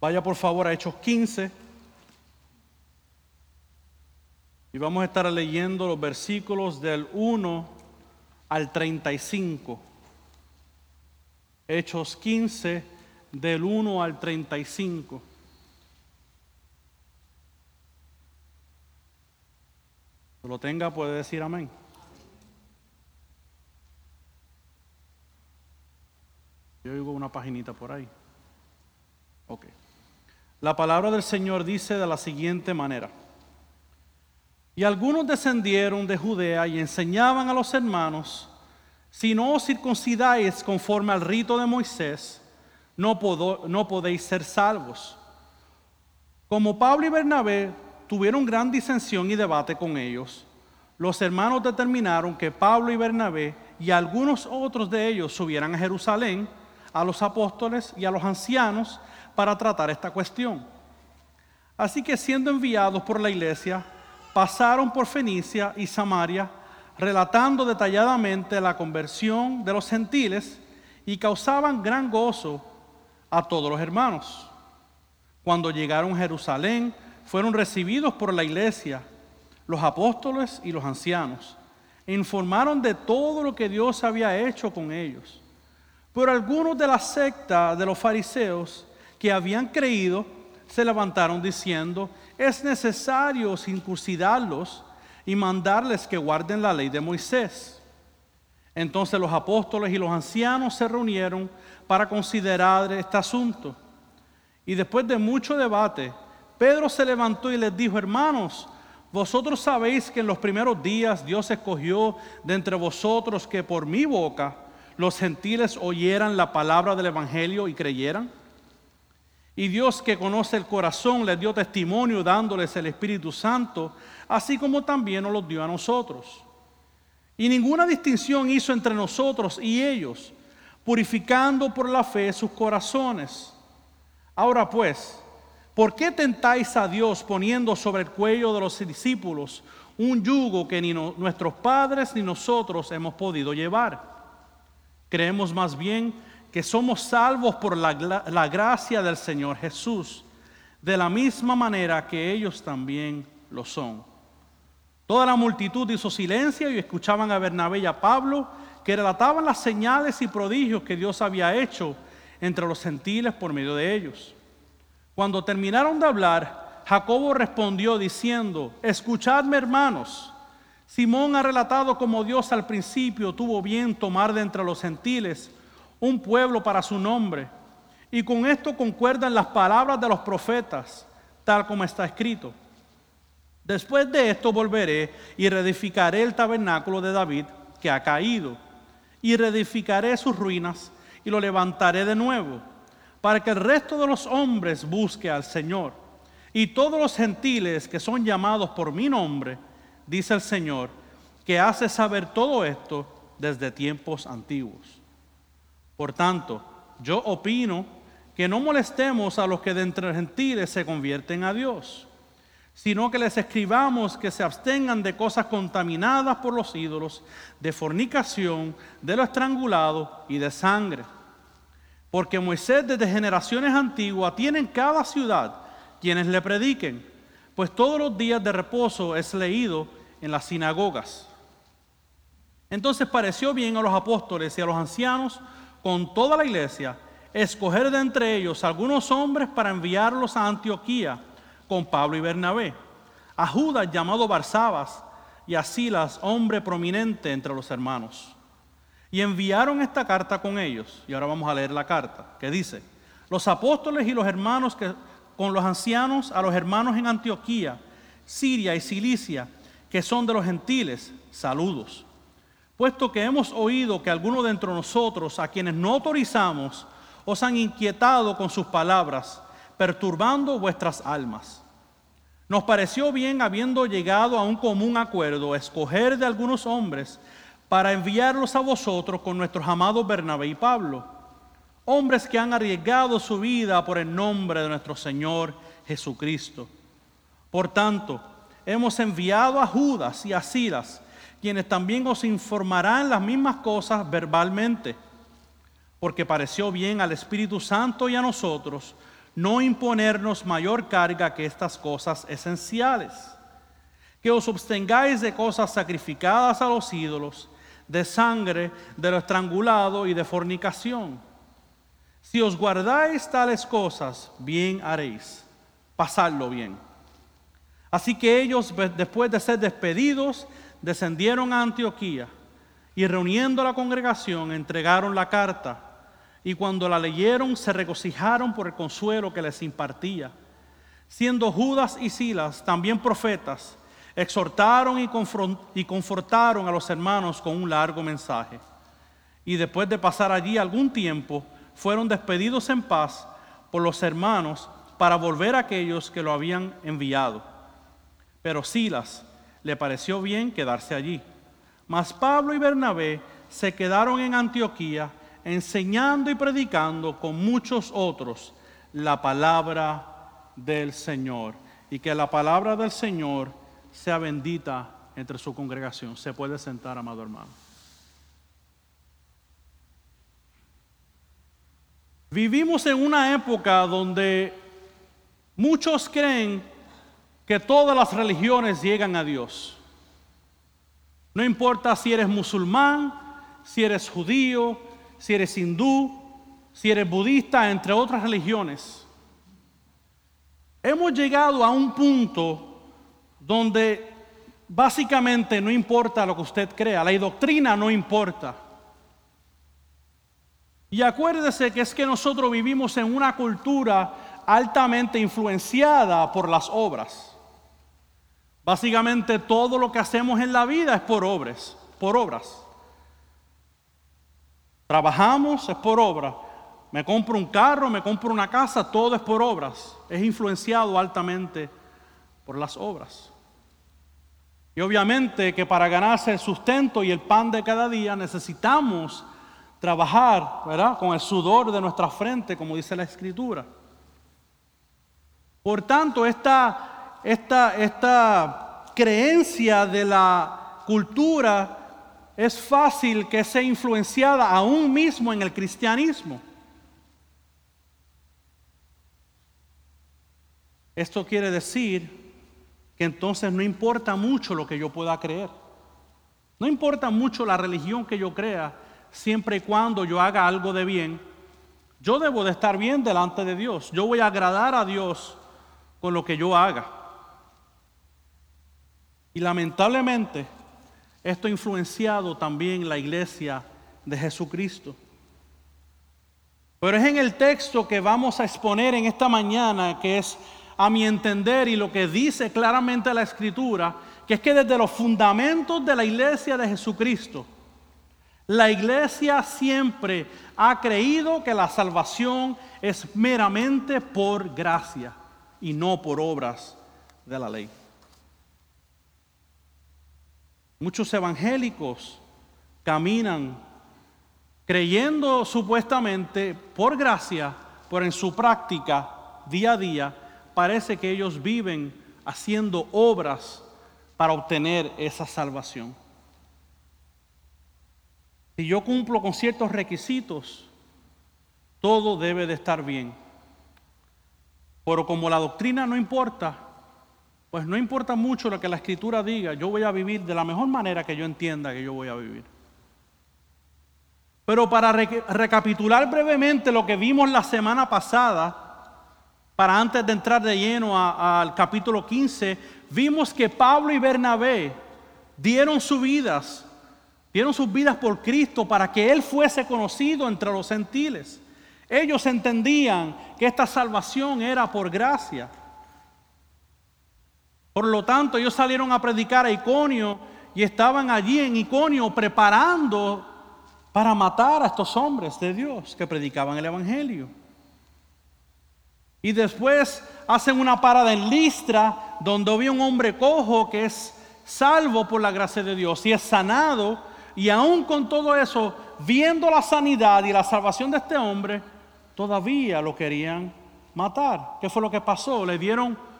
Vaya por favor a Hechos 15 y vamos a estar leyendo los versículos del 1 al 35. Hechos 15 del 1 al 35. lo tenga puede decir amén. Yo oigo una paginita por ahí. Ok. La palabra del Señor dice de la siguiente manera. Y algunos descendieron de Judea y enseñaban a los hermanos, si no os circuncidáis conforme al rito de Moisés, no, podéis ser salvos. Como Pablo y Bernabé tuvieron gran disensión y debate con ellos, los hermanos determinaron que Pablo y Bernabé y algunos otros de ellos subieran a Jerusalén, a los apóstoles y a los ancianos, para tratar esta cuestión. Así que siendo enviados por la iglesia, pasaron por Fenicia y Samaria, relatando detalladamente la conversión de los gentiles y causaban gran gozo a todos los hermanos. Cuando llegaron a Jerusalén, fueron recibidos por la iglesia, los apóstoles y los ancianos, e informaron de todo lo que Dios había hecho con ellos. Pero algunos de la secta de los fariseos que habían creído se levantaron diciendo, es necesario circuncidarlos y mandarles que guarden la ley de Moisés. Entonces los apóstoles y los ancianos se reunieron para considerar este asunto. Y después de mucho debate, Pedro se levantó y les dijo, hermanos, vosotros sabéis que en los primeros días Dios escogió de entre vosotros que por mi boca los gentiles oyeran la palabra del Evangelio y creyeran. Y Dios que conoce el corazón les dio testimonio dándoles el Espíritu Santo, así como también nos lo dio a nosotros. Y ninguna distinción hizo entre nosotros y ellos, purificando por la fe sus corazones. Ahora pues, ¿por qué tentáis a Dios poniendo sobre el cuello de los discípulos un yugo que ni nuestros padres ni nosotros hemos podido llevar? Creemos más bien que somos salvos por la, la, gracia del Señor Jesús, de la misma manera que ellos también lo son. Toda la multitud hizo silencio y escuchaban a Bernabé y a Pablo, que relataban las señales y prodigios que Dios había hecho entre los gentiles por medio de ellos. Cuando terminaron de hablar, Jacobo respondió diciendo, escuchadme hermanos, Simón ha relatado como Dios al principio tuvo bien tomar de entre los gentiles un pueblo para su nombre. Y con esto concuerdan las palabras de los profetas, tal como está escrito. Después de esto volveré y reedificaré el tabernáculo de David que ha caído, y reedificaré sus ruinas y lo levantaré de nuevo, para que el resto de los hombres busque al Señor. Y todos los gentiles que son llamados por mi nombre, dice el Señor, que hace saber todo esto desde tiempos antiguos. Por tanto, yo opino que no molestemos a los que de entre gentiles se convierten a Dios, sino que les escribamos que se abstengan de cosas contaminadas por los ídolos, de fornicación, de lo estrangulado y de sangre. Porque Moisés desde generaciones antiguas tiene en cada ciudad quienes le prediquen, pues todos los días de reposo es leído en las sinagogas. Entonces pareció bien a los apóstoles y a los ancianos, con toda la iglesia, escoger de entre ellos algunos hombres para enviarlos a Antioquía con Pablo y Bernabé, a Judas llamado Barsabas y a Silas, hombre prominente entre los hermanos. Y enviaron esta carta con ellos. Y ahora vamos a leer la carta, que dice, los apóstoles y los hermanos que, con los ancianos a los hermanos en Antioquía, Siria y Cilicia, que son de los gentiles, saludos puesto que hemos oído que algunos de entre nosotros, a quienes no autorizamos, os han inquietado con sus palabras, perturbando vuestras almas. Nos pareció bien, habiendo llegado a un común acuerdo, escoger de algunos hombres para enviarlos a vosotros con nuestros amados Bernabé y Pablo, hombres que han arriesgado su vida por el nombre de nuestro Señor Jesucristo. Por tanto, hemos enviado a Judas y a Silas, quienes también os informarán las mismas cosas verbalmente, porque pareció bien al Espíritu Santo y a nosotros no imponernos mayor carga que estas cosas esenciales. Que os abstengáis de cosas sacrificadas a los ídolos, de sangre, de lo estrangulado y de fornicación. Si os guardáis tales cosas, bien haréis. Pasadlo bien. Así que ellos, después de ser despedidos, descendieron a Antioquía y reuniendo a la congregación entregaron la carta y cuando la leyeron se regocijaron por el consuelo que les impartía. Siendo Judas y Silas también profetas, exhortaron y, confortaron a los hermanos con un largo mensaje. Y después de pasar allí algún tiempo, fueron despedidos en paz por los hermanos para volver a aquellos que lo habían enviado. Pero Silas le pareció bien quedarse allí. Mas Pablo y Bernabé se quedaron en Antioquía enseñando y predicando con muchos otros la palabra del Señor. Y que la palabra del Señor sea bendita entre su congregación. Se puede sentar, amado hermano. Vivimos en una época donde muchos creen que todas las religiones llegan a Dios. No importa si eres musulmán, si eres judío, si eres hindú, si eres budista, entre otras religiones. Hemos llegado a un punto donde básicamente no importa lo que usted crea, la doctrina no importa. Y acuérdese que es que nosotros vivimos en una cultura altamente influenciada por las obras. Básicamente todo lo que hacemos en la vida es por obras, por obras. Trabajamos es por obra. Me compro un carro, me compro una casa, todo es por obras. Es influenciado altamente por las obras. Y obviamente que para ganarse el sustento y el pan de cada día necesitamos trabajar, ¿verdad? Con el sudor de nuestra frente, como dice la Escritura. Por tanto, esta, esta, esta creencia de la cultura es fácil que sea influenciada aún mismo en el cristianismo. Esto quiere decir que entonces no importa mucho lo que yo pueda creer. No importa mucho la religión que yo crea, siempre y cuando yo haga algo de bien. Yo debo de estar bien delante de Dios. Yo voy a agradar a Dios con lo que yo haga. Y lamentablemente, esto ha influenciado también la iglesia de Jesucristo. Pero es en el texto que vamos a exponer en esta mañana, que es a mi entender y lo que dice claramente la escritura, que es que desde los fundamentos de la iglesia de Jesucristo, la iglesia siempre ha creído que la salvación es meramente por gracia y no por obras de la ley. Muchos evangélicos caminan creyendo supuestamente por gracia, pero en su práctica día a día parece que ellos viven haciendo obras para obtener esa salvación. Si yo cumplo con ciertos requisitos, todo debe de estar bien. Pero como la doctrina no importa, pues no importa mucho lo que la escritura diga, yo voy a vivir de la mejor manera que yo entienda que yo voy a vivir. Pero para recapitular brevemente lo que vimos la semana pasada, para antes de entrar de lleno al capítulo 15, vimos que Pablo y Bernabé dieron sus vidas, dieron sus vidas por Cristo para que Él fuese conocido entre los gentiles. Ellos entendían que esta salvación era por gracia. Por lo tanto, ellos salieron a predicar a Iconio y estaban allí en Iconio preparando para matar a estos hombres de Dios que predicaban el Evangelio. Y después hacen una parada en Listra, donde había un hombre cojo que es salvo por la gracia de Dios y es sanado. Y aún con todo eso, viendo la sanidad y la salvación de este hombre, todavía lo querían matar. ¿Qué fue lo que pasó? Le dieron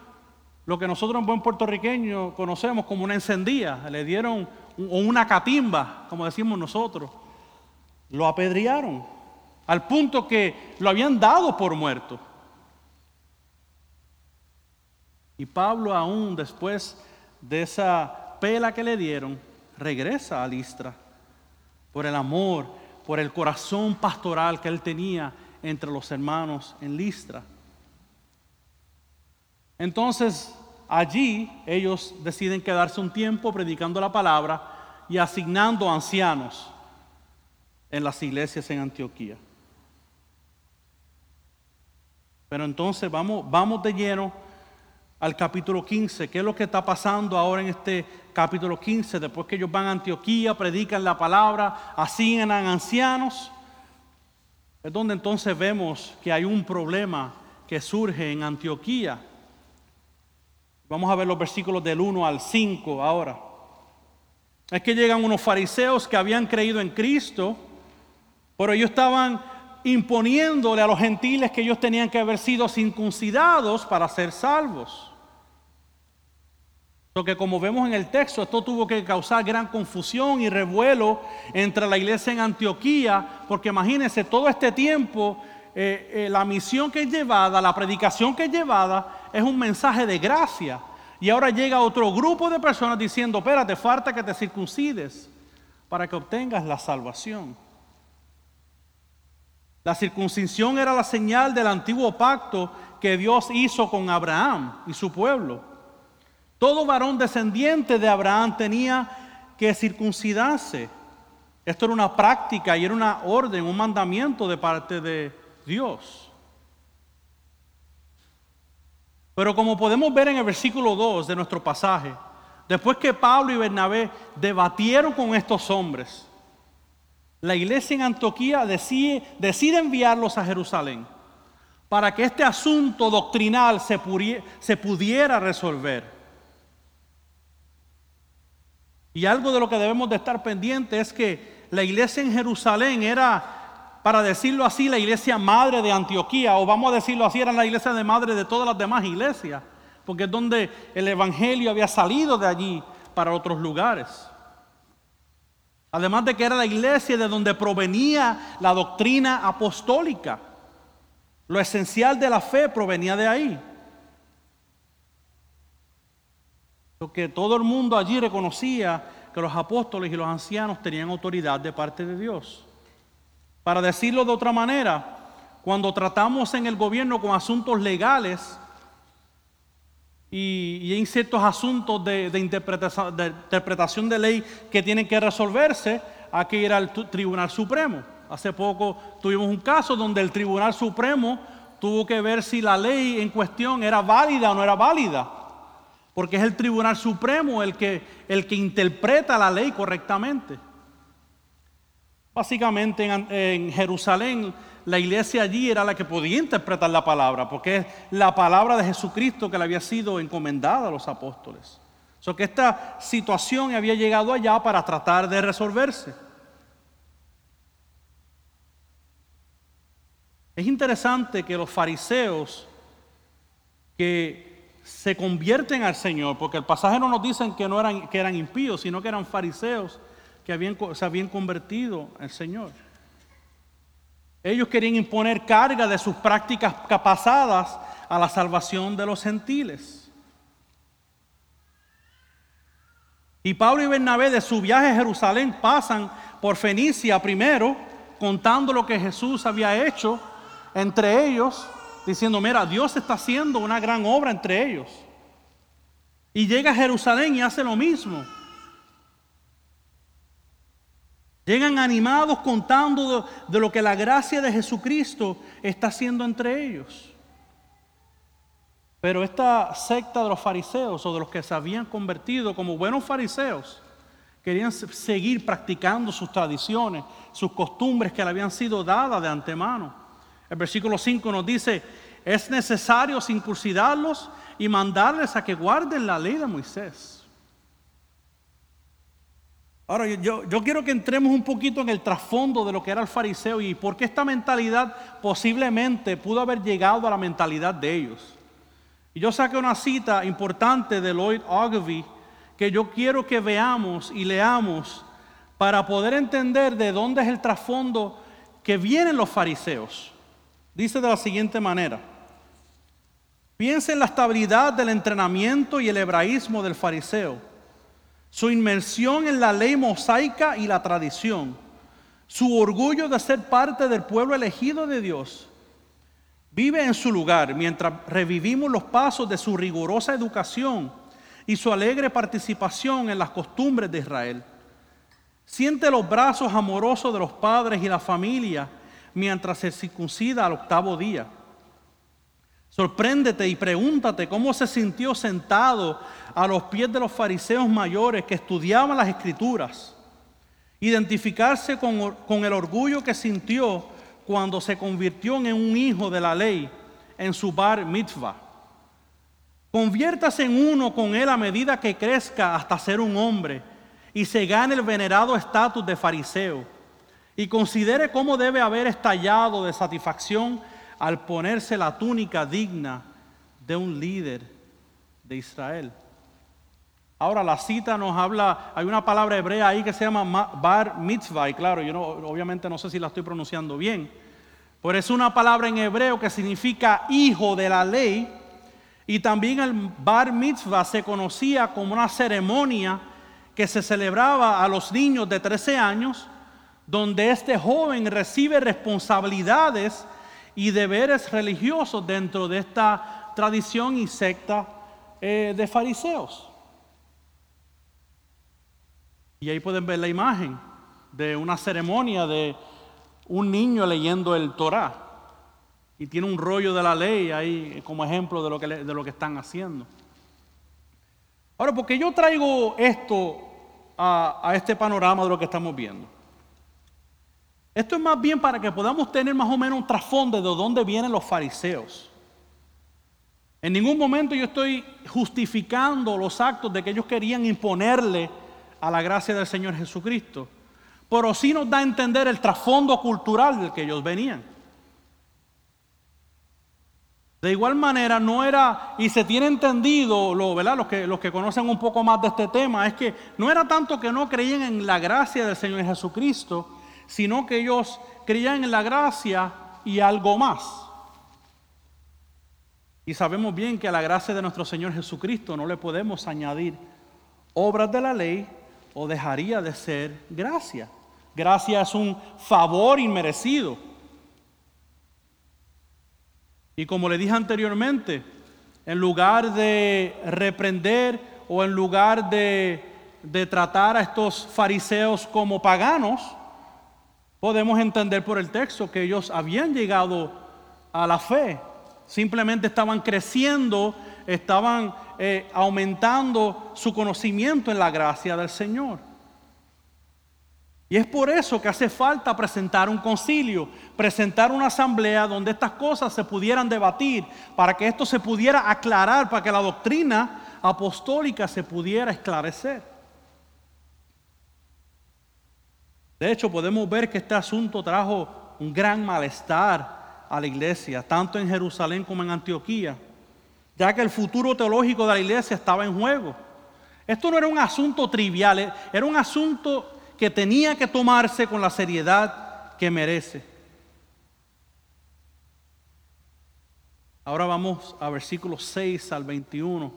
lo que nosotros en buen puertorriqueño conocemos como una encendía, le dieron una catimba, como decimos nosotros, lo apedrearon, al punto que lo habían dado por muerto. Y Pablo aún después de esa pela que le dieron, regresa a Listra por el amor, por el corazón pastoral que él tenía entre los hermanos en Listra. Entonces, allí ellos deciden quedarse un tiempo predicando la palabra y asignando ancianos en las iglesias en Antioquía. Pero entonces vamos, vamos de lleno al capítulo 15. ¿Qué es lo que está pasando ahora en este capítulo 15? Después que ellos van a Antioquía, predican la palabra, asignan ancianos. Es donde entonces vemos que hay un problema que surge en Antioquía. Vamos a ver los versículos del 1 al 5 ahora. Es que llegan unos fariseos que habían creído en Cristo, pero ellos estaban imponiéndole a los gentiles que ellos tenían que haber sido circuncidados para ser salvos. Lo que como vemos en el texto, esto tuvo que causar gran confusión y revuelo entre la iglesia en Antioquía, porque imagínense, todo este tiempo eh, eh, la misión que es llevada, la predicación que es llevada, es un mensaje de gracia. Y ahora llega otro grupo de personas diciendo, espérate, falta que te circuncides para que obtengas la salvación. La circuncisión era la señal del antiguo pacto que Dios hizo con Abraham y su pueblo. Todo varón descendiente de Abraham tenía que circuncidarse. Esto era una práctica y era una orden, un mandamiento de parte de Dios. Pero como podemos ver en el versículo 2 de nuestro pasaje, después que Pablo y Bernabé debatieron con estos hombres, la iglesia en Antioquía decide, enviarlos a Jerusalén para que este asunto doctrinal se, se pudiera resolver. Y algo de lo que debemos de estar pendientes es que la iglesia en Jerusalén era, para decirlo así, la iglesia madre de Antioquía, o vamos a decirlo así, era la iglesia de madre de todas las demás iglesias, porque es donde el Evangelio había salido de allí para otros lugares. Además de que era la iglesia de donde provenía la doctrina apostólica. Lo esencial de la fe provenía de ahí. Lo que todo el mundo allí reconocía que los apóstoles y los ancianos tenían autoridad de parte de Dios. Para decirlo de otra manera, cuando tratamos en el gobierno con asuntos legales, y, hay ciertos asuntos de, interpretación, de interpretación de ley que tienen que resolverse, hay que ir al Tribunal Supremo. Hace poco tuvimos un caso donde el Tribunal Supremo tuvo que ver si la ley en cuestión era válida o no era válida, porque es el Tribunal Supremo el que, el que interpreta la ley correctamente. Básicamente en Jerusalén la iglesia allí era la que podía interpretar la palabra, porque es la palabra de Jesucristo que le había sido encomendada a los apóstoles. So que esta situación había llegado allá para tratar de resolverse. Es interesante que los fariseos que se convierten al Señor, porque el pasaje no nos dicen que no eran, que eran impíos, sino que eran fariseos que se habían convertido al Señor. Ellos querían imponer carga de sus prácticas pasadas a la salvación de los gentiles. Y Pablo y Bernabé de su viaje a Jerusalén pasan por Fenicia primero, contando lo que Jesús había hecho entre ellos, diciendo, mira, Dios está haciendo una gran obra entre ellos. Y llega a Jerusalén y hace lo mismo. Llegan animados contando de, lo que la gracia de Jesucristo está haciendo entre ellos. Pero esta secta de los fariseos o de los que se habían convertido como buenos fariseos, querían seguir practicando sus tradiciones, sus costumbres que le habían sido dadas de antemano. El versículo 5 nos dice, es necesario circuncidarlos y mandarles a que guarden la ley de Moisés. Ahora, yo, yo, quiero que entremos un poquito en el trasfondo de lo que era el fariseo y por qué esta mentalidad posiblemente pudo haber llegado a la mentalidad de ellos. Y yo saqué una cita importante de Lloyd Ogilvy que yo quiero que veamos y leamos para poder entender de dónde es el trasfondo que vienen los fariseos. Dice de la siguiente manera. Piensa en la estabilidad del entrenamiento y el hebraísmo del fariseo, su inmersión en la ley mosaica y la tradición, su orgullo de ser parte del pueblo elegido de Dios. Vive en su lugar mientras revivimos los pasos de su rigurosa educación y su alegre participación en las costumbres de Israel. Siente los brazos amorosos de los padres y la familia mientras se circuncida al octavo día. Sorpréndete y pregúntate cómo se sintió sentado a los pies de los fariseos mayores que estudiaban las escrituras. Identificarse con, con, el orgullo que sintió cuando se convirtió en un hijo de la ley en su bar mitzvah. Conviértase en uno con él a medida que crezca hasta ser un hombre y se gane el venerado estatus de fariseo. Y considere cómo debe haber estallado de satisfacción al ponerse la túnica digna de un líder de Israel. Ahora la cita nos habla, hay una palabra hebrea ahí que se llama bar mitzvah, y claro, yo no, obviamente no sé si la estoy pronunciando bien, pero es una palabra en hebreo que significa hijo de la ley, y también el bar mitzvah se conocía como una ceremonia que se celebraba a los niños de 13 años, donde este joven recibe responsabilidades y deberes religiosos dentro de esta tradición y secta eh, de fariseos. Y ahí pueden ver la imagen de una ceremonia de un niño leyendo el Torah y tiene un rollo de la ley ahí como ejemplo de lo que, de lo que están haciendo. Ahora, porque yo traigo esto a, a este panorama de lo que estamos viendo. Esto es más bien para que podamos tener más o menos un trasfondo de dónde vienen los fariseos. En ningún momento yo estoy justificando los actos de que ellos querían imponerle a la gracia del Señor Jesucristo, pero sí nos da a entender el trasfondo cultural del que ellos venían. De igual manera, no era, y se tiene entendido, lo. Los, que, los que conocen un poco más de este tema, es que no era tanto que no creían en la gracia del Señor Jesucristo, sino que ellos creían en la gracia y algo más. Y sabemos bien que a la gracia de nuestro Señor Jesucristo no le podemos añadir obras de la ley o dejaría de ser gracia. Gracia es un favor inmerecido. Y como le dije anteriormente, en lugar de reprender o en lugar de, tratar a estos fariseos como paganos, podemos entender por el texto que ellos habían llegado a la fe. Simplemente estaban creciendo, estaban eh, aumentando su conocimiento en la gracia del Señor. Y es por eso que hace falta presentar un concilio, presentar una asamblea donde estas cosas se pudieran debatir, para que esto se pudiera aclarar, para que la doctrina apostólica se pudiera esclarecer. De hecho, podemos ver que este asunto trajo un gran malestar a la iglesia, tanto en Jerusalén como en Antioquía, ya que el futuro teológico de la iglesia estaba en juego. Esto no era un asunto trivial, era un asunto que tenía que tomarse con la seriedad que merece. Ahora vamos a versículos 6 al 21,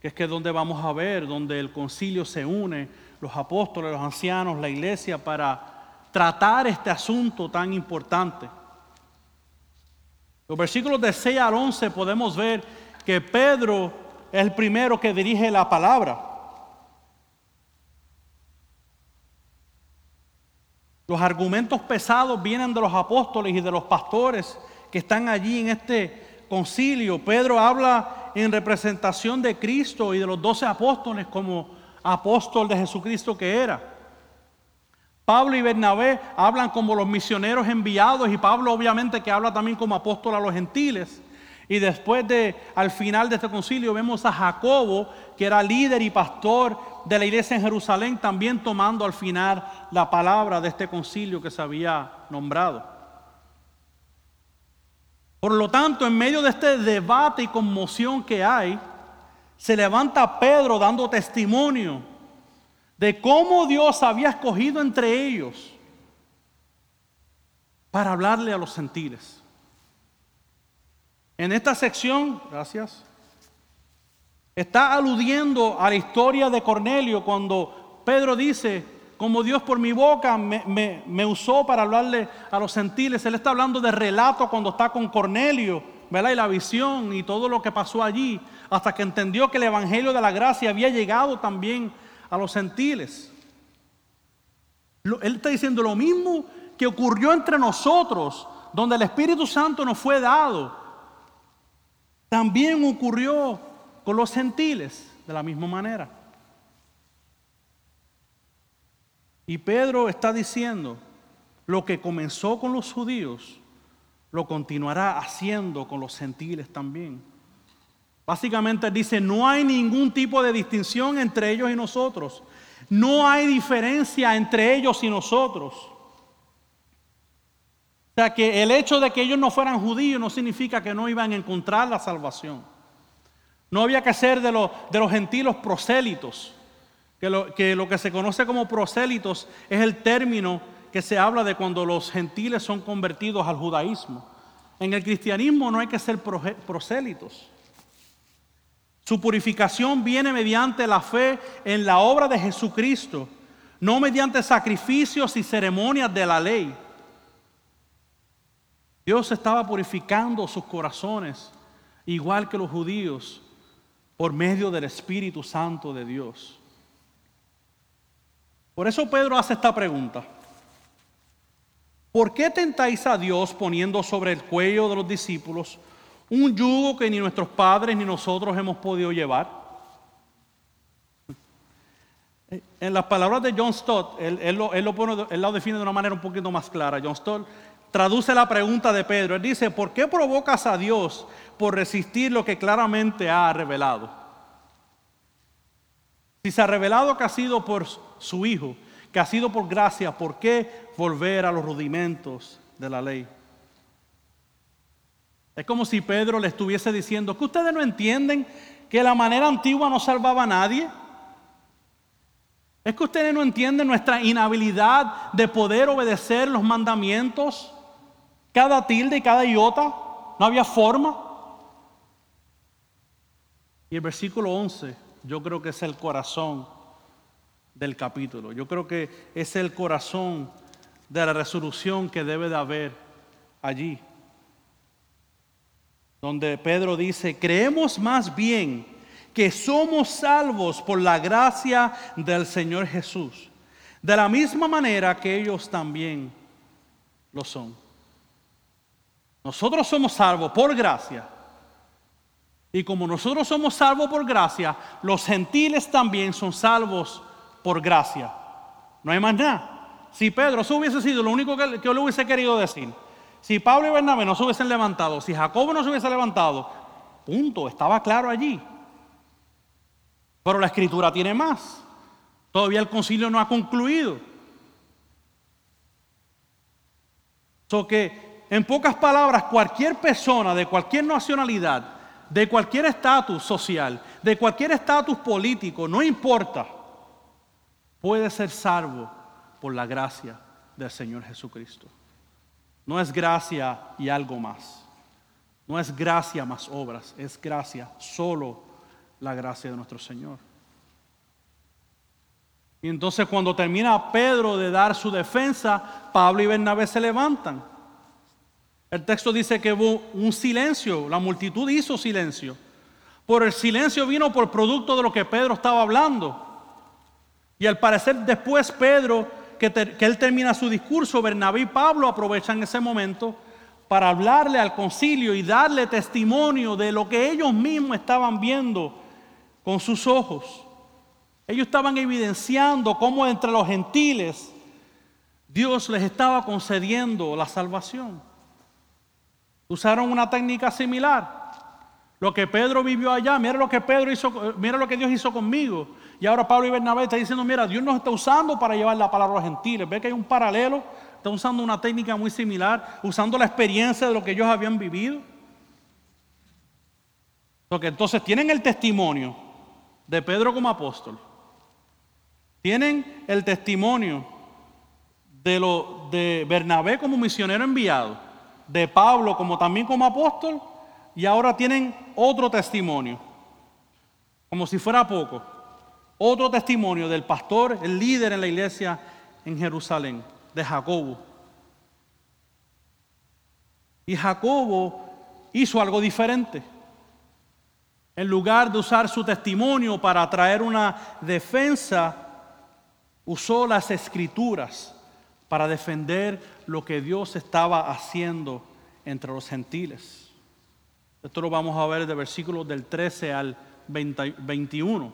que es que donde vamos a ver, donde el concilio se une, los apóstoles, los ancianos, la iglesia, para tratar este asunto tan importante. Los versículos de 6 al 11 podemos ver que Pedro es el primero que dirige la palabra. Los argumentos pesados vienen de los apóstoles y de los pastores que están allí en este concilio. Pedro habla en representación de Cristo y de los doce apóstoles como apóstol de Jesucristo que era. Pablo y Bernabé hablan como los misioneros enviados y Pablo obviamente que habla también como apóstol a los gentiles. Y después de, al final de este concilio, vemos a Jacobo, que era líder y pastor de la iglesia en Jerusalén, también tomando al final la palabra de este concilio que se había nombrado. Por lo tanto, en medio de este debate y conmoción que hay, se levanta Pedro dando testimonio de cómo Dios había escogido entre ellos para hablarle a los gentiles. En esta sección, gracias, está aludiendo a la historia de Cornelio cuando Pedro dice, como Dios por mi boca me, usó para hablarle a los gentiles. Él está hablando de relato cuando está con Cornelio, ¿verdad? Y la visión y todo lo que pasó allí, hasta que entendió que el Evangelio de la Gracia había llegado también a los gentiles. Él está diciendo lo mismo que ocurrió entre nosotros, donde el Espíritu Santo nos fue dado, también ocurrió con los gentiles de la misma manera. Y Pedro está diciendo, lo que comenzó con los judíos, lo continuará haciendo con los gentiles también. Básicamente dice, no hay ningún tipo de distinción entre ellos y nosotros. No hay diferencia entre ellos y nosotros. O sea que el hecho de que ellos no fueran judíos no significa que no iban a encontrar la salvación. No había que ser de, los, de los gentiles prosélitos, que lo, que lo que se conoce como prosélitos es el término que se habla de cuando los gentiles son convertidos al judaísmo. En el cristianismo no hay que ser prosélitos. Su purificación viene mediante la fe en la obra de Jesucristo, no mediante sacrificios y ceremonias de la ley. Dios estaba purificando sus corazones, igual que los judíos, por medio del Espíritu Santo de Dios. Por eso Pedro hace esta pregunta. ¿Por qué tentáis a Dios poniendo sobre el cuello de los discípulos un yugo que ni nuestros padres ni nosotros hemos podido llevar. En las palabras de John Stott, él, lo, lo, define de una manera un poquito más clara. John Stott traduce la pregunta de Pedro. Él dice, ¿por qué provocas a Dios por resistir lo que claramente ha revelado? Si se ha revelado que ha sido por su Hijo, que ha sido por gracia, ¿por qué volver a los rudimentos de la ley? Es como si Pedro le estuviese diciendo que ustedes no entienden que la manera antigua no salvaba a nadie. Es que ustedes no entienden nuestra inhabilidad de poder obedecer los mandamientos, cada tilde y cada iota. No había forma. Y el versículo 11 yo creo que es el corazón del capítulo. Yo creo que es el corazón de la resolución que debe de haber allí donde Pedro dice, creemos más bien que somos salvos por la gracia del Señor Jesús, de la misma manera que ellos también lo son. Nosotros somos salvos por gracia. Y como nosotros somos salvos por gracia, los gentiles también son salvos por gracia. No hay más nada. Si Pedro, eso hubiese sido lo único que, yo le hubiese querido decir. Si Pablo y Bernabé no se hubiesen levantado, si Jacobo no se hubiese levantado, punto, estaba claro allí. Pero la escritura tiene más. Todavía el concilio no ha concluido. So que, en pocas palabras, cualquier persona de cualquier nacionalidad, de cualquier estatus social, de cualquier estatus político, no importa, puede ser salvo por la gracia del Señor Jesucristo. No es gracia y algo más. No es gracia más obras, es gracia, solo la gracia de nuestro Señor. Y entonces cuando termina Pedro de dar su defensa, Pablo y Bernabé se levantan. El texto dice que hubo un silencio, la multitud hizo silencio. Por el silencio vino por producto de lo que Pedro estaba hablando. Y al parecer después Pedro que, él termina su discurso, Bernabé y Pablo aprovechan ese momento para hablarle al concilio y darle testimonio de lo que ellos mismos estaban viendo con sus ojos. Ellos estaban evidenciando cómo entre los gentiles Dios les estaba concediendo la salvación. Usaron una técnica similar. Lo que Pedro vivió allá, mira lo que Pedro hizo, mira lo que Dios hizo conmigo. Y ahora Pablo y Bernabé están diciendo, mira, Dios nos está usando para llevar la palabra a los gentiles. Ve que hay un paralelo, está usando una técnica muy similar, usando la experiencia de lo que ellos habían vivido. Porque entonces tienen el testimonio de Pedro como apóstol. Tienen el testimonio de, lo, de Bernabé como misionero enviado, de Pablo como también como apóstol, y ahora tienen otro testimonio, como si fuera poco. Otro testimonio del pastor, el líder en la iglesia en Jerusalén, de Jacobo. Y Jacobo hizo algo diferente. En lugar de usar su testimonio para traer una defensa, usó las escrituras para defender lo que Dios estaba haciendo entre los gentiles. Esto lo vamos a ver de versículos del 13 al 21.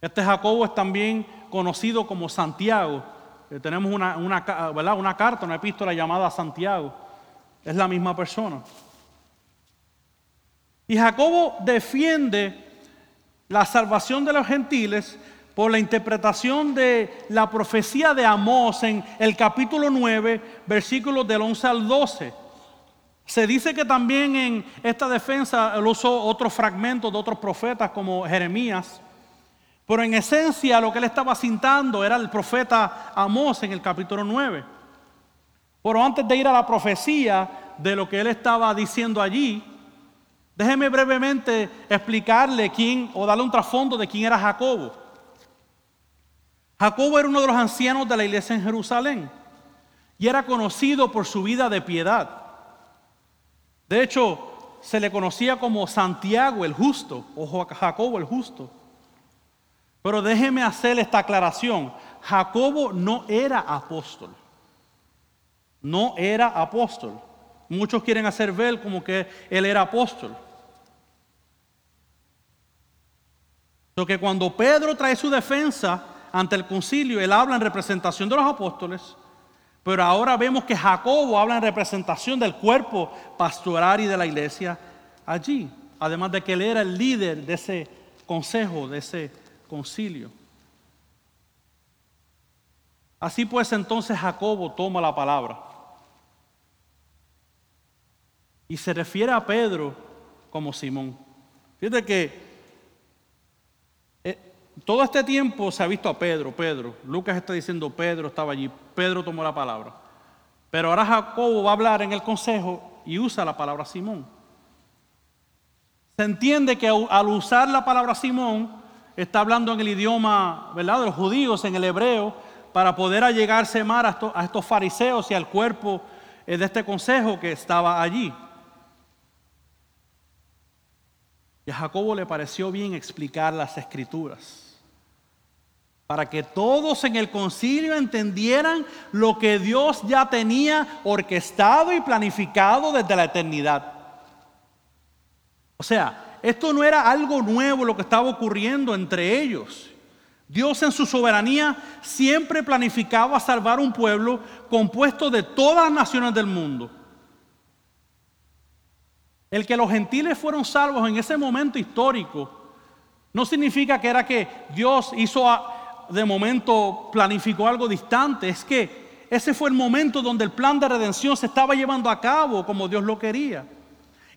Este Jacobo es también conocido como Santiago. Eh, tenemos una, una carta, una epístola llamada Santiago es la misma persona. Y Jacobo defiende la salvación de los gentiles por la interpretación de la profecía de Amós en el capítulo 9, versículos del 11 al 12. Se dice que también en esta defensa él usó otros fragmentos de otros profetas como Jeremías, pero en esencia lo que él estaba cintando era el profeta Amós en el capítulo 9. Pero antes de ir a la profecía de lo que él estaba diciendo allí, déjeme brevemente explicarle quién o darle un trasfondo de quién era Jacobo. Jacobo era uno de los ancianos de la iglesia en Jerusalén y era conocido por su vida de piedad. De hecho, se le conocía como Santiago el justo o Jacobo el justo. Pero déjeme hacer esta aclaración. Jacobo no era apóstol no era apóstol. Muchos quieren hacer ver como que él era apóstol. Porque cuando Pedro trae su defensa ante el concilio, él habla en representación de los apóstoles, pero ahora vemos que Jacobo habla en representación del cuerpo pastoral y de la iglesia allí, además de que él era el líder de ese consejo, de ese concilio. Así pues entonces Jacobo toma la palabra. Y se refiere a Pedro como Simón. Fíjate que todo este tiempo se ha visto a Pedro, Pedro. Lucas está diciendo Pedro estaba allí, Pedro tomó la palabra. Pero ahora Jacobo va a hablar en el consejo y usa la palabra Simón. Se entiende que al usar la palabra Simón, está hablando en el idioma ¿verdad? de los judíos, en el hebreo, para poder allegarse más a estos fariseos y al cuerpo eh, de este consejo que estaba allí. Y a Jacobo le pareció bien explicar las escrituras para que todos en el concilio entendieran lo que Dios ya tenía orquestado y planificado desde la eternidad. O sea, esto no era algo nuevo lo que estaba ocurriendo entre ellos. Dios en su soberanía siempre planificaba salvar un pueblo compuesto de todas las naciones del mundo. El que los gentiles fueron salvos en ese momento histórico no significa que era que Dios hizo de momento planificó algo distante, es que ese fue el momento donde el plan de redención se estaba llevando a cabo como Dios lo quería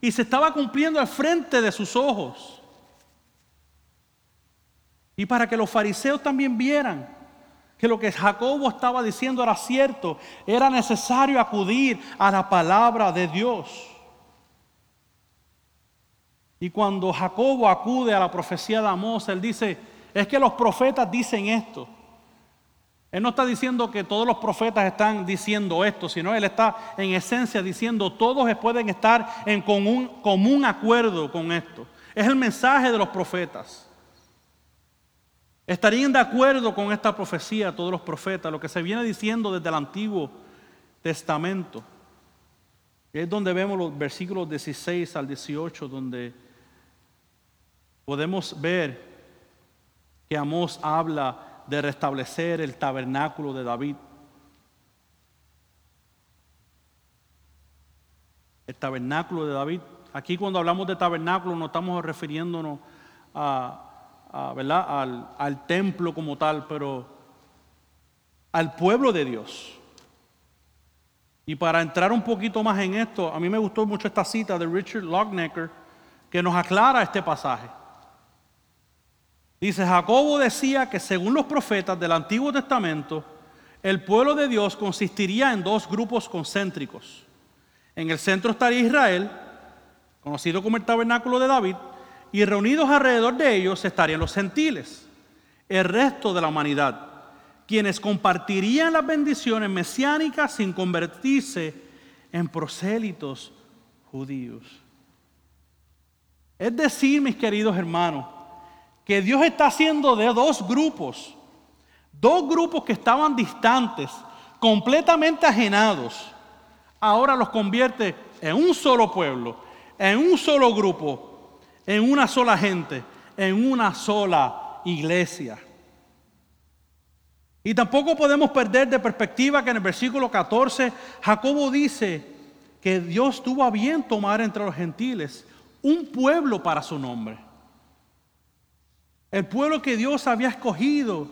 y se estaba cumpliendo al frente de sus ojos. Y para que los fariseos también vieran que lo que Jacobo estaba diciendo era cierto, era necesario acudir a la palabra de Dios. Y cuando Jacobo acude a la profecía de Amós, él dice, es que los profetas dicen esto. Él no está diciendo que todos los profetas están diciendo esto, sino él está en esencia diciendo todos pueden estar en común, común acuerdo con esto. Es el mensaje de los profetas. Estarían de acuerdo con esta profecía todos los profetas, lo que se viene diciendo desde el Antiguo Testamento. Es donde vemos los versículos 16 al 18, donde podemos ver que Amós habla de restablecer el tabernáculo de David. El tabernáculo de David. Aquí cuando hablamos de tabernáculo no estamos refiriéndonos a, ¿verdad? Al, templo como tal, pero al pueblo de Dios. Y para entrar un poquito más en esto, a mí me gustó mucho esta cita de Richard Lognecker que nos aclara este pasaje. Dice, Jacobo decía que según los profetas del Antiguo Testamento, el pueblo de Dios consistiría en dos grupos concéntricos. En el centro estaría Israel conocido como el tabernáculo de David, y reunidos alrededor de ellos estarían los gentiles, el resto de la humanidad, quienes compartirían las bendiciones mesiánicas sin convertirse en prosélitos judíos. Es decir, mis queridos hermanos, que Dios está haciendo de dos grupos, dos grupos que estaban distantes, completamente ajenados, ahora los convierte en un solo pueblo, en un solo grupo, en una sola gente, en una sola iglesia. Y tampoco podemos perder de perspectiva que en el versículo 14 Jacobo dice que Dios tuvo a bien tomar entre los gentiles un pueblo para su nombre. El pueblo que Dios había escogido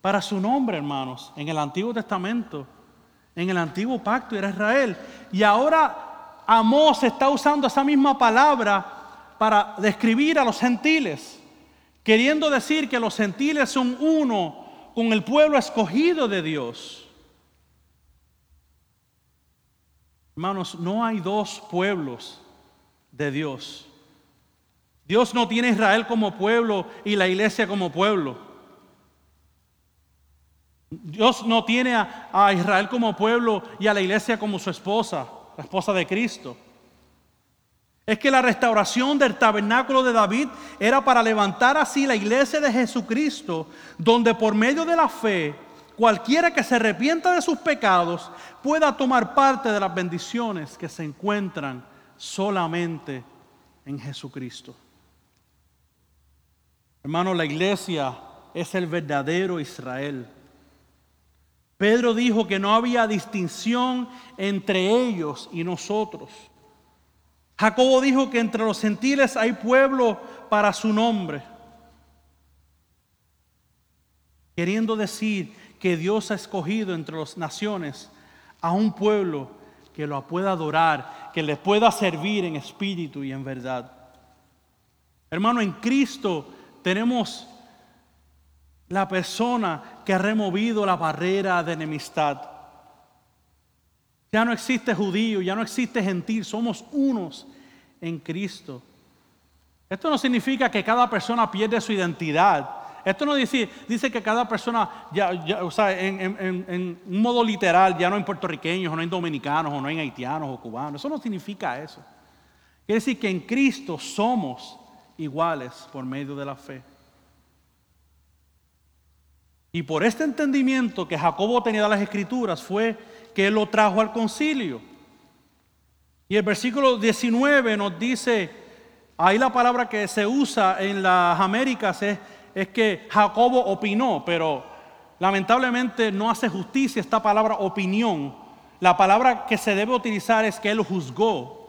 para su nombre, hermanos, en el Antiguo Testamento, en el Antiguo Pacto era Israel. Y ahora Amós está usando esa misma palabra para describir a los gentiles, queriendo decir que los gentiles son uno con el pueblo escogido de Dios. Hermanos, no hay dos pueblos de Dios. Dios no tiene a Israel como pueblo y la iglesia como pueblo. Dios no tiene a, a, Israel como pueblo y a la iglesia como su esposa, la esposa de Cristo. Es que la restauración del tabernáculo de David era para levantar así la iglesia de Jesucristo, donde por medio de la fe cualquiera que se arrepienta de sus pecados pueda tomar parte de las bendiciones que se encuentran solamente en Jesucristo. Hermano, la iglesia es el verdadero Israel. Pedro dijo que no había distinción entre ellos y nosotros. Jacobo dijo que entre los gentiles hay pueblo para su nombre. Queriendo decir que Dios ha escogido entre las naciones a un pueblo que lo pueda adorar, que le pueda servir en espíritu y en verdad. Hermano, en Cristo tenemos la persona que ha removido la barrera de enemistad. Ya no existe judío, ya no existe gentil, somos unos en Cristo. Esto no significa que cada persona pierde su identidad. Esto no dice, dice que cada persona, ya, o sea, en, un modo literal, ya no hay puertorriqueños, o no hay dominicanos, o no hay haitianos, o cubanos. Eso no significa eso. Quiere decir que en Cristo somos iguales por medio de la fe. Y por este entendimiento que Jacobo tenía de las escrituras fue que él lo trajo al concilio. Y el versículo 19 nos dice, ahí la palabra que se usa en las Américas es, es que Jacobo opinó, pero lamentablemente no hace justicia esta palabra opinión. La palabra que se debe utilizar es que él juzgó.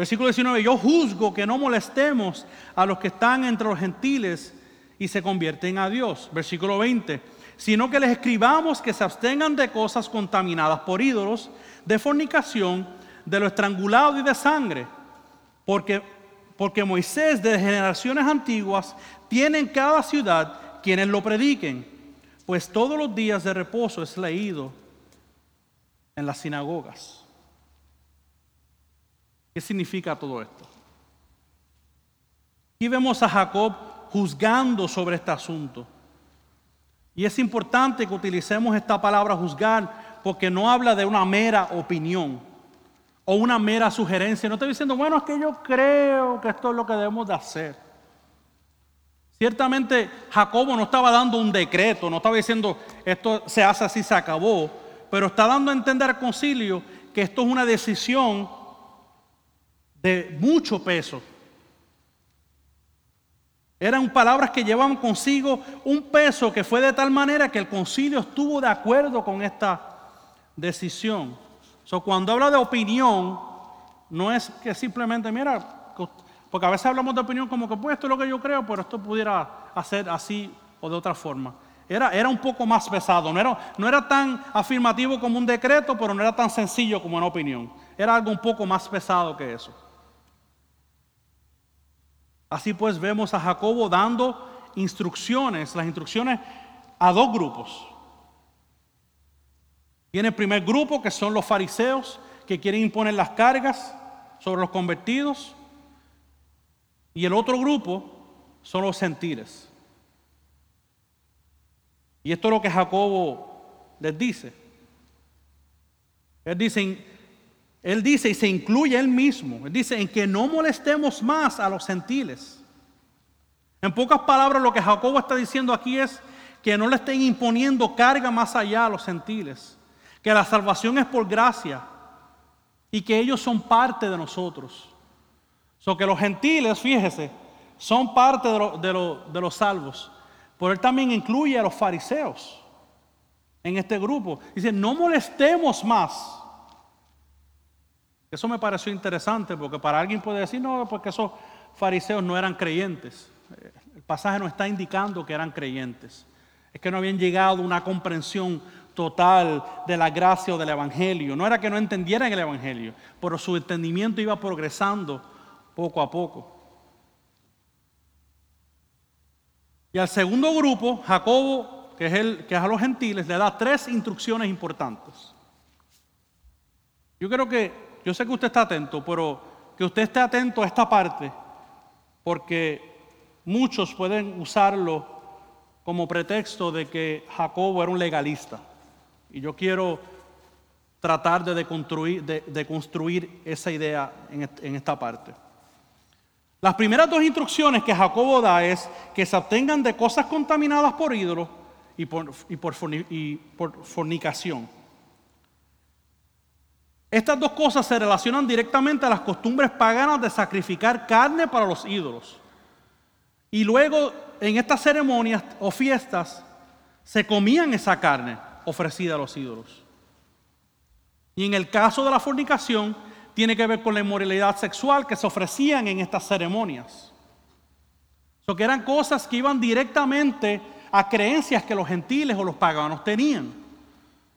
Versículo 19, yo juzgo que no molestemos a los que están entre los gentiles y se convierten a Dios. Versículo 20. Sino que les escribamos que se abstengan de cosas contaminadas por ídolos, de fornicación, de lo estrangulado y de sangre. Porque, porque Moisés de generaciones antiguas tiene en cada ciudad quienes lo prediquen. Pues todos los días de reposo es leído en las sinagogas. ¿Qué significa todo esto? Aquí vemos a Jacob juzgando sobre este asunto. Y es importante que utilicemos esta palabra juzgar porque no habla de una mera opinión o una mera sugerencia. No estoy diciendo, bueno, es que yo creo que esto es lo que debemos de hacer. Ciertamente Jacobo no estaba dando un decreto, no estaba diciendo esto se hace así, se acabó, pero está dando a entender al concilio que esto es una decisión de mucho peso. Eran palabras que llevaban consigo un peso que fue de tal manera que el concilio estuvo de acuerdo con esta decisión. So, cuando habla de opinión, no es que simplemente, mira, porque a veces hablamos de opinión como que pues esto es lo que yo creo, pero esto pudiera hacer así o de otra forma. Era, era un poco más pesado, no era, no era tan afirmativo como un decreto, pero no era tan sencillo como una opinión. Era algo un poco más pesado que eso. Así pues vemos a Jacobo dando instrucciones, las instrucciones a dos grupos. Tiene el primer grupo que son los fariseos que quieren imponer las cargas sobre los convertidos y el otro grupo son los gentiles. Y esto es lo que Jacobo les dice. Él dice, él dice y se incluye él mismo. Él dice en que no molestemos más a los gentiles. En pocas palabras, lo que Jacobo está diciendo aquí es que no le estén imponiendo carga más allá a los gentiles. Que la salvación es por gracia y que ellos son parte de nosotros. So que los gentiles, fíjese, son parte de, de los salvos. Pero él también incluye a los fariseos en este grupo. Dice, no molestemos más. Eso me pareció interesante porque para alguien puede decir, no, porque esos fariseos no eran creyentes. El pasaje no está indicando que eran creyentes. Es que no habían llegado a una comprensión total de la gracia o del Evangelio. No era que no entendieran el Evangelio, pero su entendimiento iba progresando poco a poco. Y al segundo grupo, Jacobo, que es, el, que es a los gentiles, le da tres instrucciones importantes. Yo creo que, yo sé que usted está atento, pero que usted esté atento a esta parte, porque muchos pueden usarlo como pretexto de que Jacobo era un legalista. Y yo quiero tratar de, de, construir esa idea en esta parte. Las primeras dos instrucciones que Jacobo da es que se obtengan de cosas contaminadas por ídolos y por, y por fornicación. Estas dos cosas se relacionan directamente a las costumbres paganas de sacrificar carne para los ídolos. Y luego en estas ceremonias o fiestas se comían esa carne ofrecida a los ídolos. Y en el caso de la fornicación, tiene que ver con la inmoralidad sexual que se ofrecían en estas ceremonias. So que eran cosas que iban directamente a creencias que los gentiles o los paganos tenían.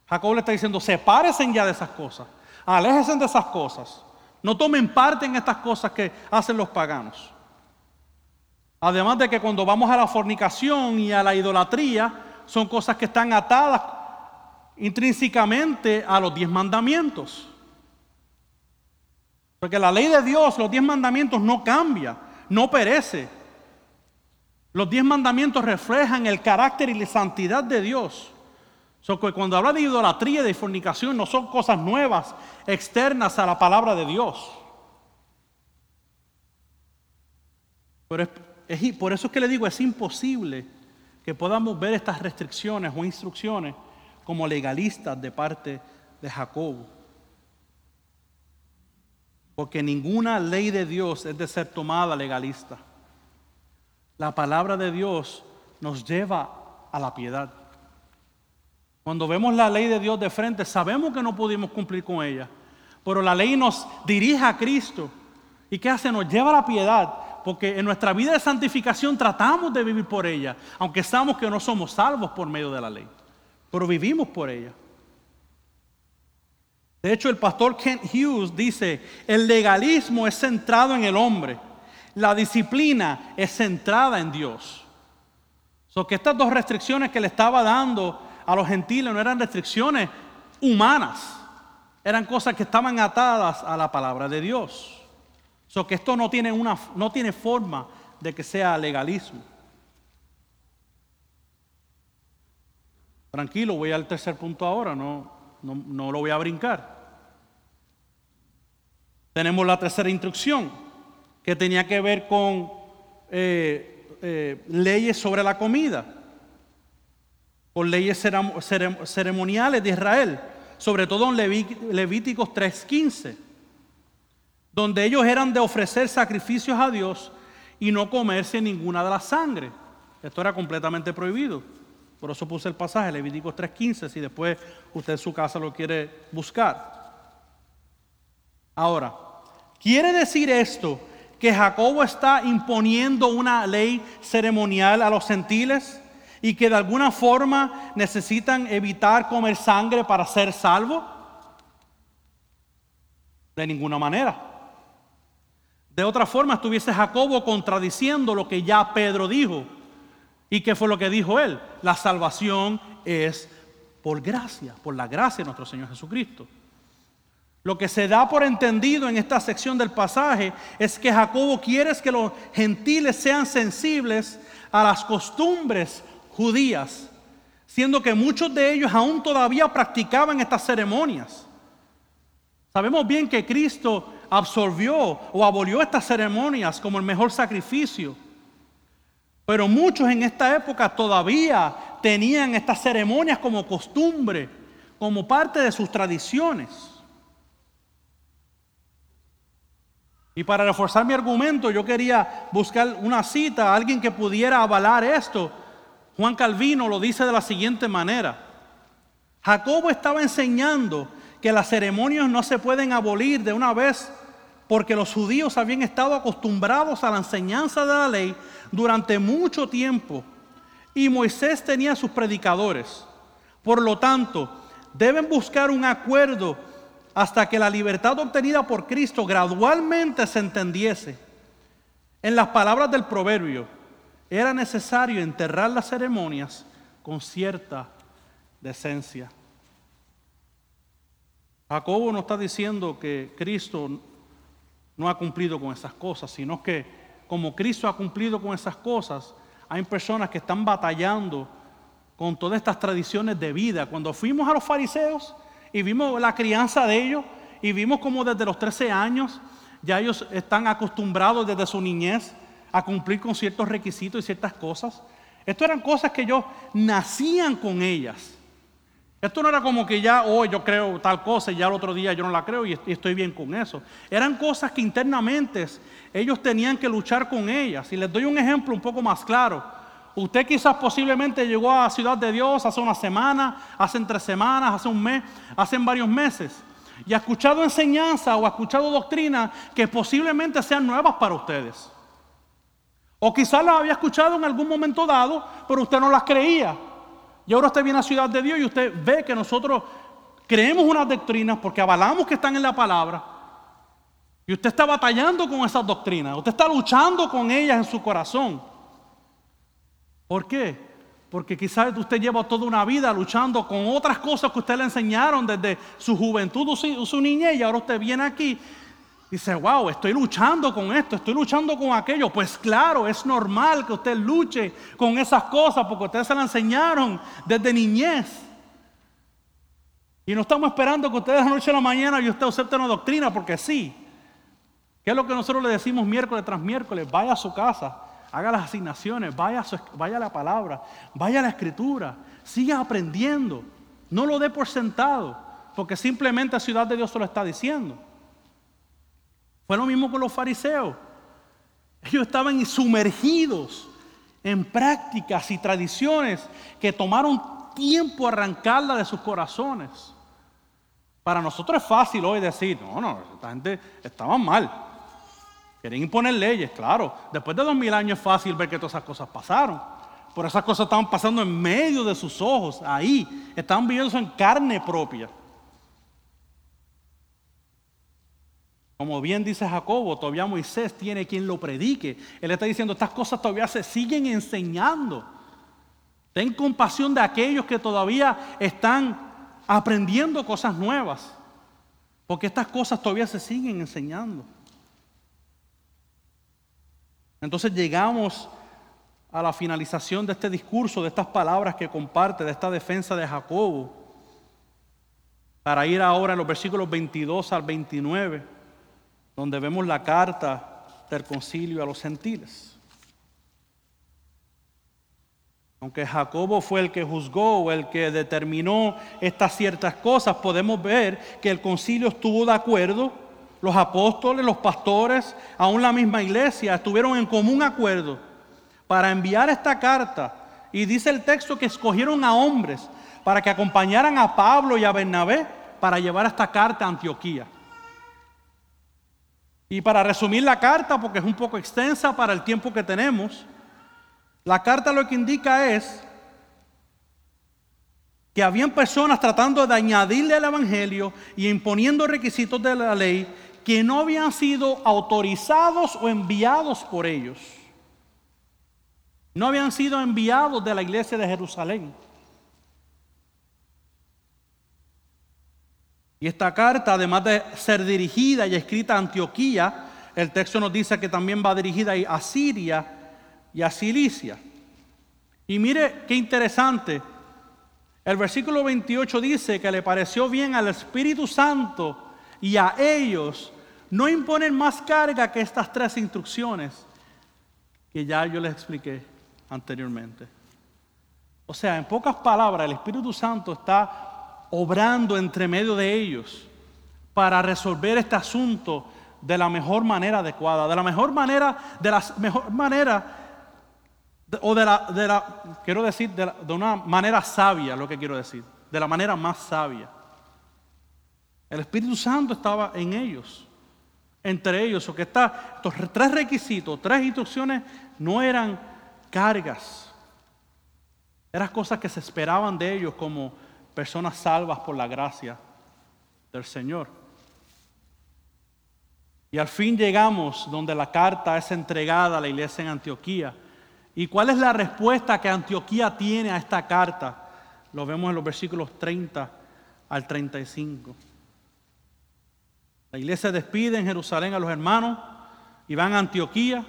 Jacob le está diciendo, sepárense ya de esas cosas, aléjense de esas cosas, no tomen parte en estas cosas que hacen los paganos. Además de que cuando vamos a la fornicación y a la idolatría, son cosas que están atadas intrínsecamente a los diez mandamientos. Porque la ley de Dios, los diez mandamientos no cambia, no perece. Los diez mandamientos reflejan el carácter y la santidad de Dios. So cuando habla de idolatría y de fornicación no son cosas nuevas, externas a la palabra de Dios. Por eso es que le digo, es imposible que podamos ver estas restricciones o instrucciones como legalistas de parte de Jacobo. Porque ninguna ley de Dios es de ser tomada legalista. La palabra de Dios nos lleva a la piedad. Cuando vemos la ley de Dios de frente, sabemos que no pudimos cumplir con ella. Pero la ley nos dirige a Cristo. ¿Y qué hace? Nos lleva a la piedad. Porque en nuestra vida de santificación tratamos de vivir por ella. Aunque sabemos que no somos salvos por medio de la ley. Pero vivimos por ella. De hecho, el pastor Kent Hughes dice, el legalismo es centrado en el hombre, la disciplina es centrada en Dios. So que estas dos restricciones que le estaba dando a los gentiles no eran restricciones humanas, eran cosas que estaban atadas a la palabra de Dios. So que esto no tiene, una, no tiene forma de que sea legalismo. Tranquilo, voy al tercer punto ahora, no, no, lo voy a brincar. Tenemos la tercera instrucción, que tenía que ver con eh, eh, leyes sobre la comida, con leyes ceremoniales de Israel, sobre todo en Levíticos 3.15, donde ellos eran de ofrecer sacrificios a Dios y no comerse ninguna de la sangre. Esto era completamente prohibido. Por eso puse el pasaje, Levíticos 3.15, si después usted en su casa lo quiere buscar. Ahora, ¿quiere decir esto que Jacobo está imponiendo una ley ceremonial a los gentiles y que de alguna forma necesitan evitar comer sangre para ser salvos? De ninguna manera. De otra forma, estuviese Jacobo contradiciendo lo que ya Pedro dijo ¿Y qué fue lo que dijo él? La salvación es por gracia, por la gracia de nuestro Señor Jesucristo. Lo que se da por entendido en esta sección del pasaje es que Jacobo quiere que los gentiles sean sensibles a las costumbres judías, siendo que muchos de ellos aún todavía practicaban estas ceremonias. Sabemos bien que Cristo absorbió o abolió estas ceremonias como el mejor sacrificio. Pero muchos en esta época todavía tenían estas ceremonias como costumbre, como parte de sus tradiciones. Y para reforzar mi argumento, yo quería buscar una cita, alguien que pudiera avalar esto. Juan Calvino lo dice de la siguiente manera. Jacobo estaba enseñando que las ceremonias no se pueden abolir de una vez porque los judíos habían estado acostumbrados a la enseñanza de la ley durante mucho tiempo y Moisés tenía sus predicadores. Por lo tanto, deben buscar un acuerdo hasta que la libertad obtenida por Cristo gradualmente se entendiese. En las palabras del proverbio, era necesario enterrar las ceremonias con cierta decencia. Jacobo no está diciendo que Cristo no ha cumplido con esas cosas, sino que como Cristo ha cumplido con esas cosas, hay personas que están batallando con todas estas tradiciones de vida. Cuando fuimos a los fariseos y vimos la crianza de ellos y vimos como desde los 13 años ya ellos están acostumbrados desde su niñez a cumplir con ciertos requisitos y ciertas cosas. Esto eran cosas que ellos nacían con ellas. Esto no era como que ya hoy yo creo tal cosa y ya el otro día yo no la creo y estoy bien con eso. Eran cosas que internamente ellos tenían que luchar con ellas. Y les doy un ejemplo un poco más claro. Usted quizás posiblemente llegó a Ciudad de Dios hace una semana, hace tres semanas, hace un mes, hace varios meses. Y ha escuchado enseñanza o ha escuchado doctrina que posiblemente sean nuevas para ustedes. O quizás las había escuchado en algún momento dado, pero usted no las creía. Y ahora usted viene a Ciudad de Dios y usted ve que nosotros creemos unas doctrinas porque avalamos que están en la palabra. Y usted está batallando con esas doctrinas. Usted está luchando con ellas en su corazón. ¿Por qué? Porque quizás usted lleva toda una vida luchando con otras cosas que usted le enseñaron desde su juventud o su, niñez y ahora usted viene aquí Dice, wow, estoy luchando con esto, estoy luchando con aquello. Pues claro, es normal que usted luche con esas cosas porque ustedes se las enseñaron desde niñez. Y no estamos esperando que ustedes de la noche a la mañana y usted acepte una doctrina porque sí. ¿Qué es lo que nosotros le decimos miércoles tras miércoles? Vaya a su casa, haga las asignaciones, vaya a, vaya la palabra, vaya a la escritura, siga aprendiendo. No lo dé por sentado, porque simplemente la ciudad de Dios se lo está diciendo. Fue lo mismo con los fariseos. Ellos estaban sumergidos en prácticas y tradiciones que tomaron tiempo arrancarla de sus corazones. Para nosotros es fácil hoy decir, no, no, esta gente estaba mal. Querían imponer leyes, claro. Después de dos mil años es fácil ver que todas esas cosas pasaron. Por esas cosas estaban pasando en medio de sus ojos, ahí. Estaban viviendo en carne propia. Como bien dice Jacobo, todavía Moisés tiene quien lo predique. Él está diciendo, estas cosas todavía se siguen enseñando. Ten compasión de aquellos que todavía están aprendiendo cosas nuevas. Porque estas cosas todavía se siguen enseñando. Entonces llegamos a la finalización de este discurso, de estas palabras que comparte, de esta defensa de Jacobo, para ir ahora en los versículos 22 al 29 donde vemos la carta del concilio a los gentiles. Aunque Jacobo fue el que juzgó o el que determinó estas ciertas cosas, podemos ver que el concilio estuvo de acuerdo, los apóstoles, los pastores, aún la misma iglesia, estuvieron en común acuerdo para enviar esta carta. Y dice el texto que escogieron a hombres para que acompañaran a Pablo y a Bernabé para llevar esta carta a Antioquía. Y para resumir la carta, porque es un poco extensa para el tiempo que tenemos, la carta lo que indica es que habían personas tratando de añadirle al Evangelio y imponiendo requisitos de la ley que no habían sido autorizados o enviados por ellos. No habían sido enviados de la iglesia de Jerusalén. Y esta carta, además de ser dirigida y escrita a Antioquía, el texto nos dice que también va dirigida a Siria y a Cilicia. Y mire qué interesante. El versículo 28 dice que le pareció bien al Espíritu Santo y a ellos no imponen más carga que estas tres instrucciones que ya yo les expliqué anteriormente. O sea, en pocas palabras, el Espíritu Santo está obrando entre medio de ellos para resolver este asunto de la mejor manera adecuada, de la mejor manera, de la mejor manera, o de la, de la quiero decir, de, de una manera sabia, lo que quiero decir, de la manera más sabia. El Espíritu Santo estaba en ellos, entre ellos, o que está, estos tres requisitos, tres instrucciones no eran cargas, eran cosas que se esperaban de ellos como personas salvas por la gracia del Señor. Y al fin llegamos donde la carta es entregada a la iglesia en Antioquía. ¿Y cuál es la respuesta que Antioquía tiene a esta carta? Lo vemos en los versículos 30 al 35. La iglesia despide en Jerusalén a los hermanos y van a Antioquía.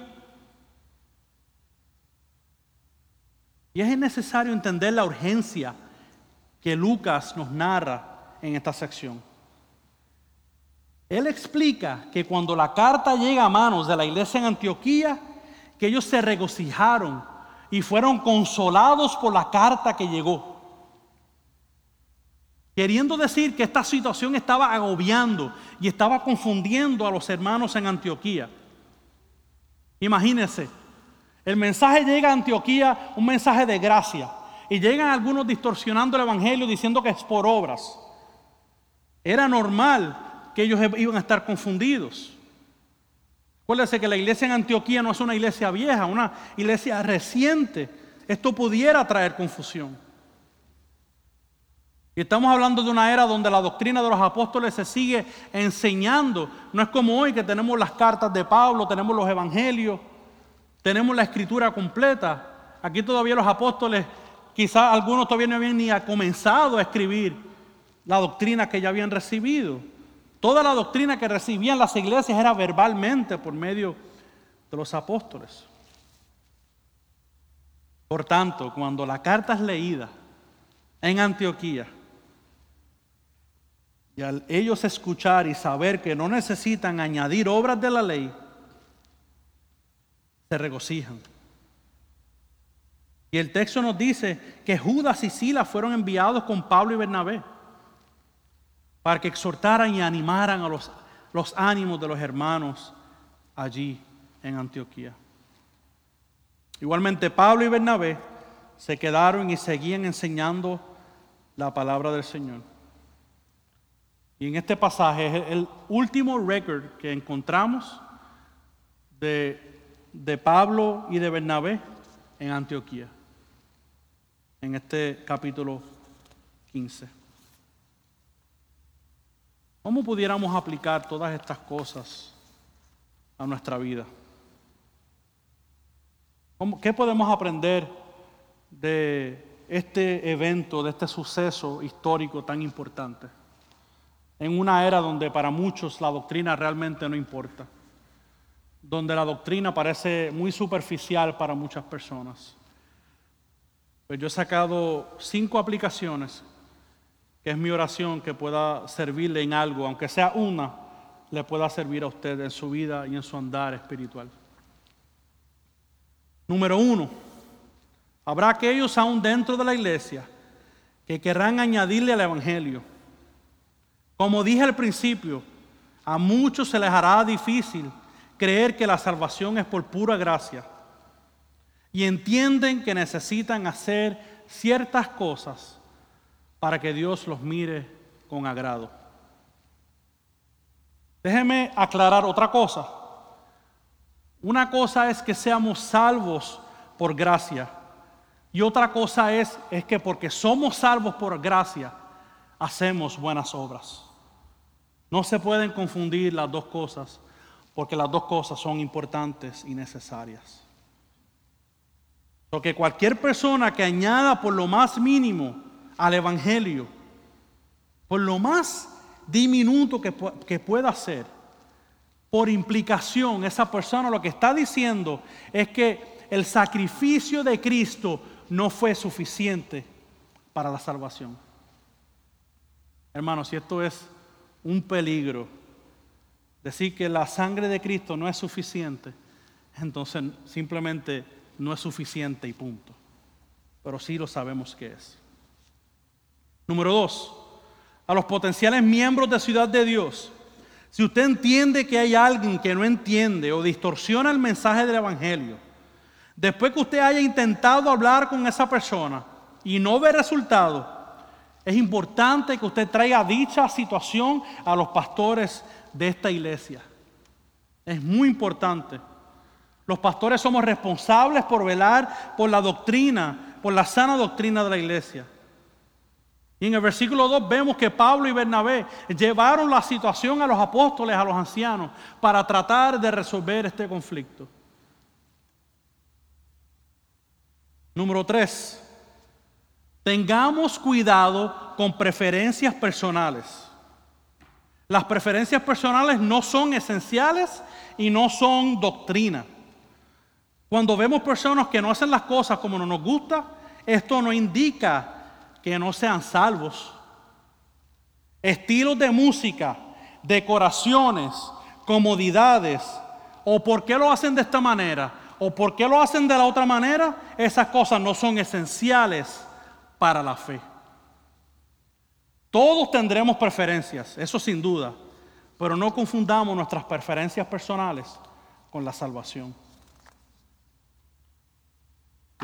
Y es necesario entender la urgencia que Lucas nos narra en esta sección. Él explica que cuando la carta llega a manos de la iglesia en Antioquía, que ellos se regocijaron y fueron consolados por la carta que llegó. Queriendo decir que esta situación estaba agobiando y estaba confundiendo a los hermanos en Antioquía. Imagínense, el mensaje llega a Antioquía, un mensaje de gracia, y llegan algunos distorsionando el Evangelio diciendo que es por obras. Era normal que ellos iban a estar confundidos. Acuérdense que la iglesia en Antioquía no es una iglesia vieja, una iglesia reciente. Esto pudiera traer confusión. Y estamos hablando de una era donde la doctrina de los apóstoles se sigue enseñando. No es como hoy que tenemos las cartas de Pablo, tenemos los evangelios, tenemos la escritura completa. Aquí todavía los apóstoles, quizás algunos todavía no habían ni comenzado a escribir la doctrina que ya habían recibido. Toda la doctrina que recibían las iglesias era verbalmente por medio de los apóstoles. Por tanto, cuando la carta es leída en Antioquía, y al ellos escuchar y saber que no necesitan añadir obras de la ley, se regocijan. Y el texto nos dice que Judas y Silas fueron enviados con Pablo y Bernabé para que exhortaran y animaran a los, ánimos de los hermanos allí en Antioquía. Igualmente Pablo y Bernabé se quedaron y seguían enseñando la palabra del Señor. Y en este pasaje es el último récord que encontramos de, de Pablo y de Bernabé en Antioquía, en este capítulo 15. ¿Cómo pudiéramos aplicar todas estas cosas a nuestra vida? ¿Qué podemos aprender de este evento, de este suceso histórico tan importante? En una era donde para muchos la doctrina realmente no importa, donde la doctrina parece muy superficial para muchas personas. Pues yo he sacado cinco aplicaciones que es mi oración que pueda servirle en algo, aunque sea una, le pueda servir a usted en su vida y en su andar espiritual. Número uno, habrá aquellos aún dentro de la iglesia que querrán añadirle al Evangelio. Como dije al principio, a muchos se les hará difícil creer que la salvación es por pura gracia y entienden que necesitan hacer ciertas cosas para que Dios los mire con agrado. Déjeme aclarar otra cosa. Una cosa es que seamos salvos por gracia y otra cosa es, es que porque somos salvos por gracia, hacemos buenas obras. No se pueden confundir las dos cosas porque las dos cosas son importantes y necesarias. Porque cualquier persona que añada por lo más mínimo al Evangelio, por lo más diminuto que, que pueda ser, por implicación, esa persona lo que está diciendo es que el sacrificio de Cristo no fue suficiente para la salvación. Hermanos, si esto es un peligro, decir que la sangre de Cristo no es suficiente, entonces simplemente no es suficiente y punto. Pero sí lo sabemos que es. Número dos, a los potenciales miembros de Ciudad de Dios. Si usted entiende que hay alguien que no entiende o distorsiona el mensaje del Evangelio, después que usted haya intentado hablar con esa persona y no ve resultado, es importante que usted traiga dicha situación a los pastores de esta iglesia. Es muy importante. Los pastores somos responsables por velar por la doctrina, por la sana doctrina de la iglesia. Y en el versículo 2 vemos que Pablo y Bernabé llevaron la situación a los apóstoles, a los ancianos, para tratar de resolver este conflicto. Número 3. Tengamos cuidado con preferencias personales. Las preferencias personales no son esenciales y no son doctrina. Cuando vemos personas que no hacen las cosas como nos gusta, esto no indica que no sean salvos. Estilos de música, decoraciones, comodidades, o por qué lo hacen de esta manera, o por qué lo hacen de la otra manera, esas cosas no son esenciales para la fe. Todos tendremos preferencias, eso sin duda, pero no confundamos nuestras preferencias personales con la salvación.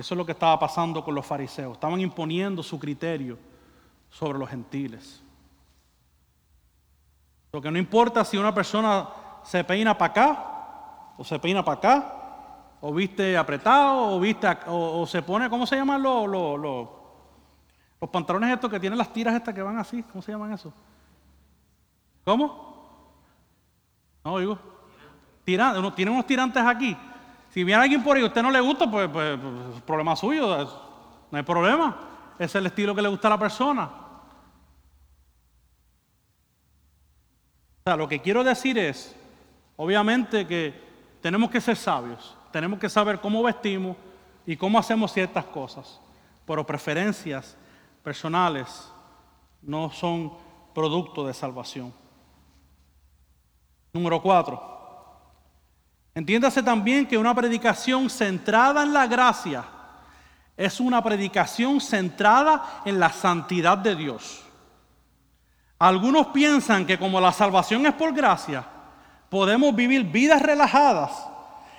Eso es lo que estaba pasando con los fariseos. Estaban imponiendo su criterio sobre los gentiles. Lo que no importa si una persona se peina para acá o se peina para acá, o viste apretado, o viste o, se pone, ¿cómo se llaman los, los los pantalones estos que tienen las tiras estas que van así, ¿cómo se llaman eso? ¿Cómo? No oigo. Tirantes, tienen unos tirantes aquí. Si viene alguien por ahí a usted no le gusta, pues, pues, pues es problema suyo, no hay problema. Es el estilo que le gusta a la persona. O sea, lo que quiero decir es, obviamente que tenemos que ser sabios, tenemos que saber cómo vestimos y cómo hacemos ciertas cosas, pero preferencias personales no son producto de salvación. Número cuatro. Entiéndase también que una predicación centrada en la gracia es una predicación centrada en la santidad de Dios. Algunos piensan que como la salvación es por gracia, podemos vivir vidas relajadas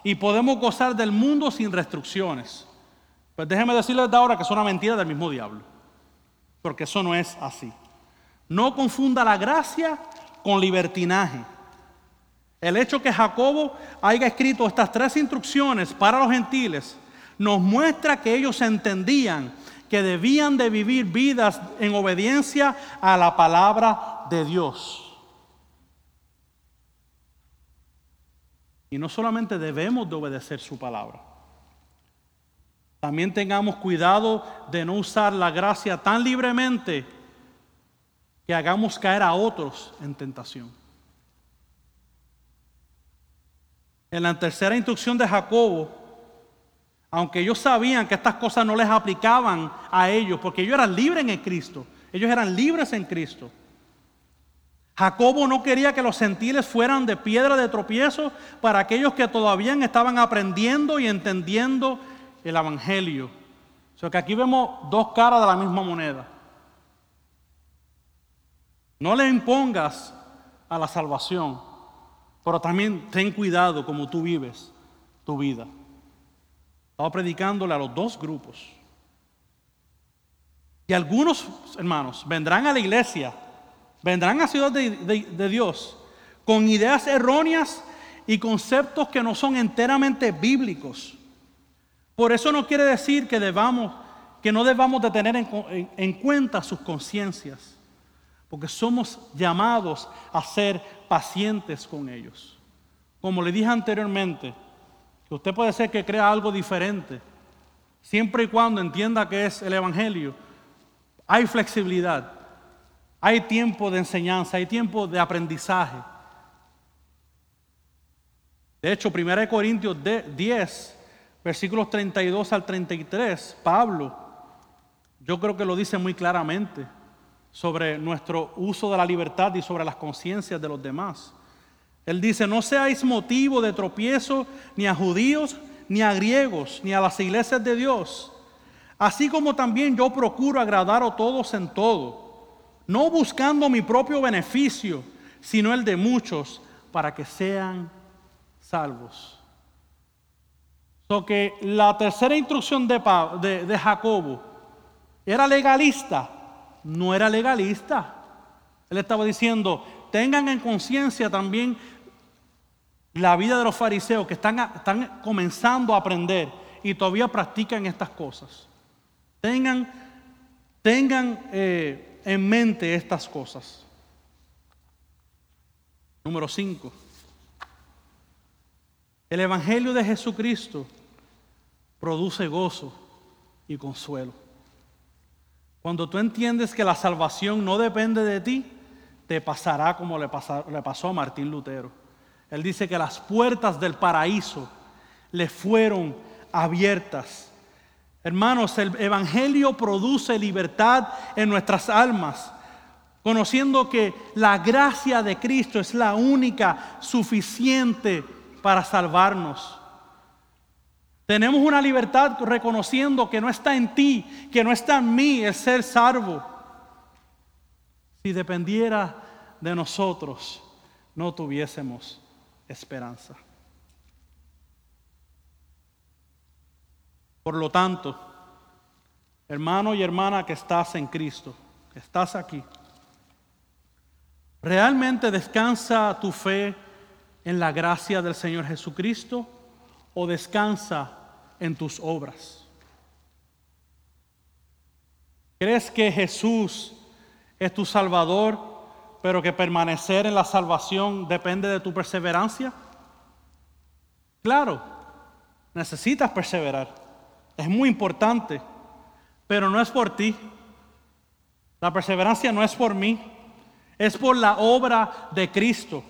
y podemos gozar del mundo sin restricciones. Pues déjenme decirles de ahora que es una mentira del mismo diablo porque eso no es así. No confunda la gracia con libertinaje. El hecho que Jacobo haya escrito estas tres instrucciones para los gentiles nos muestra que ellos entendían que debían de vivir vidas en obediencia a la palabra de Dios. Y no solamente debemos de obedecer su palabra, también tengamos cuidado de no usar la gracia tan libremente que hagamos caer a otros en tentación. En la tercera instrucción de Jacobo, aunque ellos sabían que estas cosas no les aplicaban a ellos, porque ellos eran libres en Cristo, ellos eran libres en Cristo. Jacobo no quería que los gentiles fueran de piedra de tropiezo para aquellos que todavía estaban aprendiendo y entendiendo el Evangelio. O sea que aquí vemos dos caras de la misma moneda. No le impongas a la salvación, pero también ten cuidado como tú vives tu vida. Estaba predicándole a los dos grupos. Y algunos hermanos vendrán a la iglesia, vendrán a Ciudad de, de Dios con ideas erróneas y conceptos que no son enteramente bíblicos. Por eso no quiere decir que, debamos, que no debamos de tener en, en cuenta sus conciencias, porque somos llamados a ser pacientes con ellos. Como le dije anteriormente, usted puede ser que crea algo diferente, siempre y cuando entienda que es el Evangelio, hay flexibilidad. Hay tiempo de enseñanza, hay tiempo de aprendizaje. De hecho, 1 Corintios 10, versículos 32 al 33, Pablo, yo creo que lo dice muy claramente sobre nuestro uso de la libertad y sobre las conciencias de los demás. Él dice, no seáis motivo de tropiezo ni a judíos, ni a griegos, ni a las iglesias de Dios, así como también yo procuro agradar a todos en todo, no buscando mi propio beneficio, sino el de muchos, para que sean salvos. So que la tercera instrucción de, de, de Jacobo era legalista, no era legalista. Él estaba diciendo, tengan en conciencia también la vida de los fariseos que están, están comenzando a aprender y todavía practican estas cosas. Tengan, tengan eh, en mente estas cosas. Número 5. El Evangelio de Jesucristo produce gozo y consuelo. Cuando tú entiendes que la salvación no depende de ti, te pasará como le, le pasó a Martín Lutero. Él dice que las puertas del paraíso le fueron abiertas. Hermanos, el Evangelio produce libertad en nuestras almas, conociendo que la gracia de Cristo es la única suficiente para salvarnos. Tenemos una libertad reconociendo que no está en ti, que no está en mí el ser salvo. Si dependiera de nosotros, no tuviésemos esperanza. Por lo tanto, hermano y hermana que estás en Cristo, que estás aquí, ¿realmente descansa tu fe en la gracia del Señor Jesucristo o descansa en tus obras? ¿Crees que Jesús es tu Salvador pero que permanecer en la salvación depende de tu perseverancia? Claro, necesitas perseverar. Es muy importante, pero no es por ti. La perseverancia no es por mí, es por la obra de Cristo.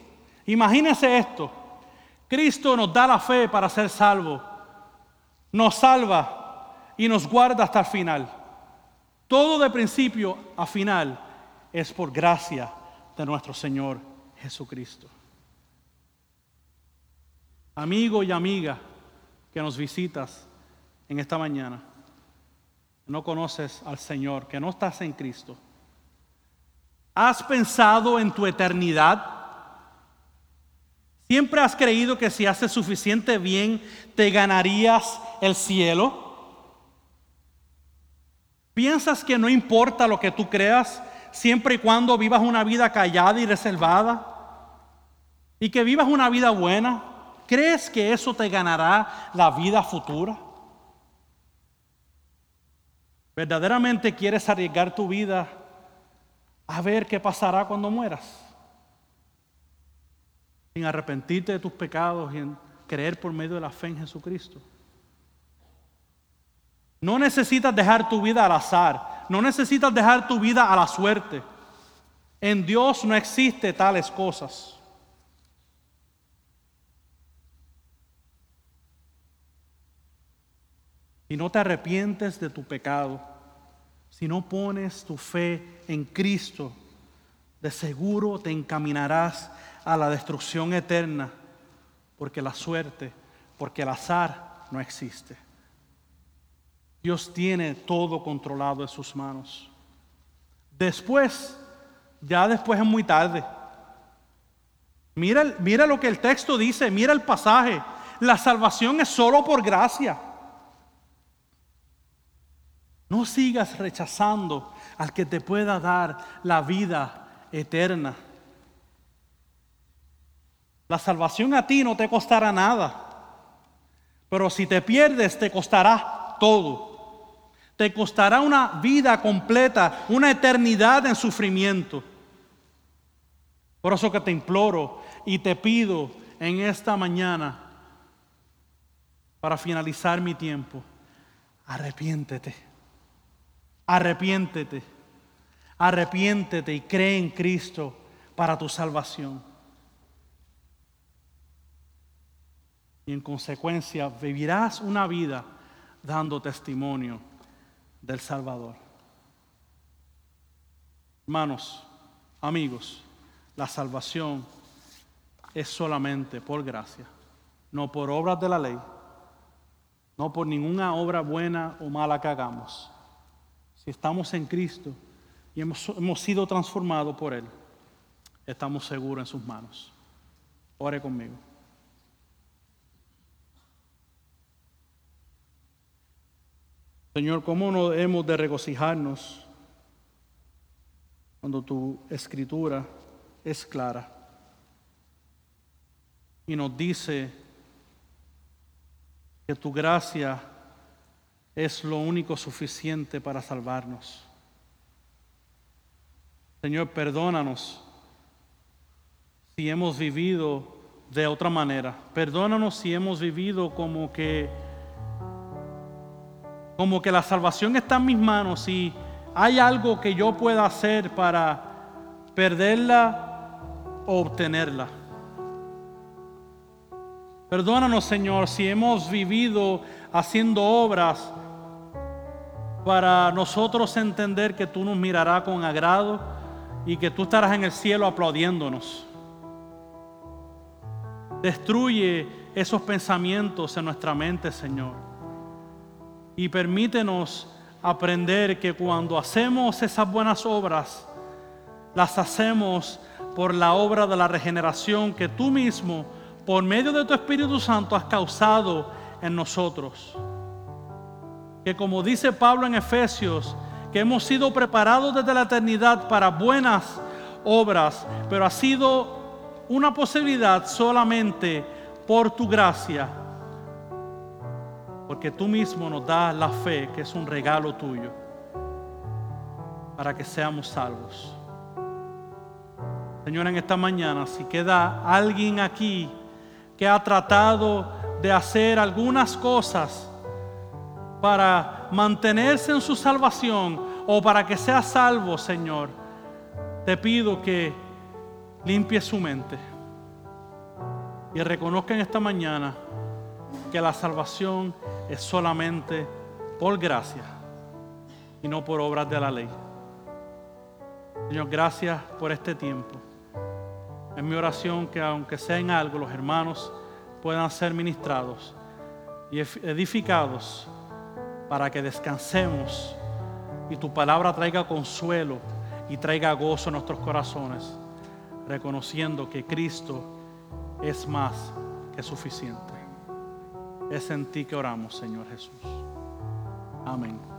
Imagínese esto. Cristo nos da la fe para ser salvos. Nos salva y nos guarda hasta el final. Todo de principio a final es por gracia de nuestro Señor Jesucristo. Amigo y amiga que nos visitas en esta mañana, no conoces al Señor, que no estás en Cristo. ¿Has pensado en tu eternidad? ¿Siempre has creído que si haces suficiente bien te ganarías el cielo? ¿Piensas que no importa lo que tú creas, siempre y cuando vivas una vida callada y reservada y que vivas una vida buena, ¿crees que eso te ganará la vida futura? ¿Verdaderamente quieres arriesgar tu vida a ver qué pasará cuando mueras? Sin arrepentirte de tus pecados y en creer por medio de la fe en Jesucristo. No necesitas dejar tu vida al azar. No necesitas dejar tu vida a la suerte. En Dios no existe tales cosas. Si no te arrepientes de tu pecado, si no pones tu fe en Cristo, de seguro te encaminarás a la destrucción eterna, porque la suerte, porque el azar no existe. Dios tiene todo controlado en sus manos. Después, ya después es muy tarde. Mira, mira lo que el texto dice, mira el pasaje. La salvación es solo por gracia. No sigas rechazando al que te pueda dar la vida eterna. La salvación a ti no te costará nada, pero si te pierdes te costará todo. Te costará una vida completa, una eternidad en sufrimiento. Por eso que te imploro y te pido en esta mañana, para finalizar mi tiempo, arrepiéntete, arrepiéntete, arrepiéntete y cree en Cristo para tu salvación. Y en consecuencia vivirás una vida dando testimonio del Salvador. Hermanos, amigos, la salvación es solamente por gracia, no por obras de la ley, no por ninguna obra buena o mala que hagamos. Si estamos en Cristo y hemos, sido transformados por Él, estamos seguros en sus manos. Ore conmigo. Señor, ¿cómo no hemos de regocijarnos cuando tu escritura es clara y nos dice que tu gracia es lo único suficiente para salvarnos? Señor, perdónanos si hemos vivido de otra manera. Perdónanos si hemos vivido como que como que la salvación está en mis manos y hay algo que yo pueda hacer para perderla o obtenerla. Perdónanos, Señor, si hemos vivido haciendo obras para nosotros entender que tú nos mirarás con agrado y que tú estarás en el cielo aplaudiéndonos. Destruye esos pensamientos en nuestra mente, Señor y permítenos aprender que cuando hacemos esas buenas obras, las hacemos por la obra de la regeneración que tú mismo, por medio de tu Espíritu Santo, has causado en nosotros. Que como dice Pablo en Efesios, que hemos sido preparados desde la eternidad para buenas obras, pero ha sido una posibilidad solamente por tu gracia porque tú mismo nos das la fe, que es un regalo tuyo, para que seamos salvos. Señor, en esta mañana, si queda alguien aquí que ha tratado de hacer algunas cosas para mantenerse en su salvación o para que sea salvo, Señor, te pido que limpie su mente y reconozca en esta mañana que la salvación es solamente por gracia y no por obras de la ley. Señor, gracias por este tiempo. Es mi oración que aunque sea en algo, los hermanos puedan ser ministrados y edificados para que descansemos y tu palabra traiga consuelo y traiga gozo a nuestros corazones, reconociendo que Cristo es más que suficiente. Es en ti que oramos, Señor Jesús. Amén.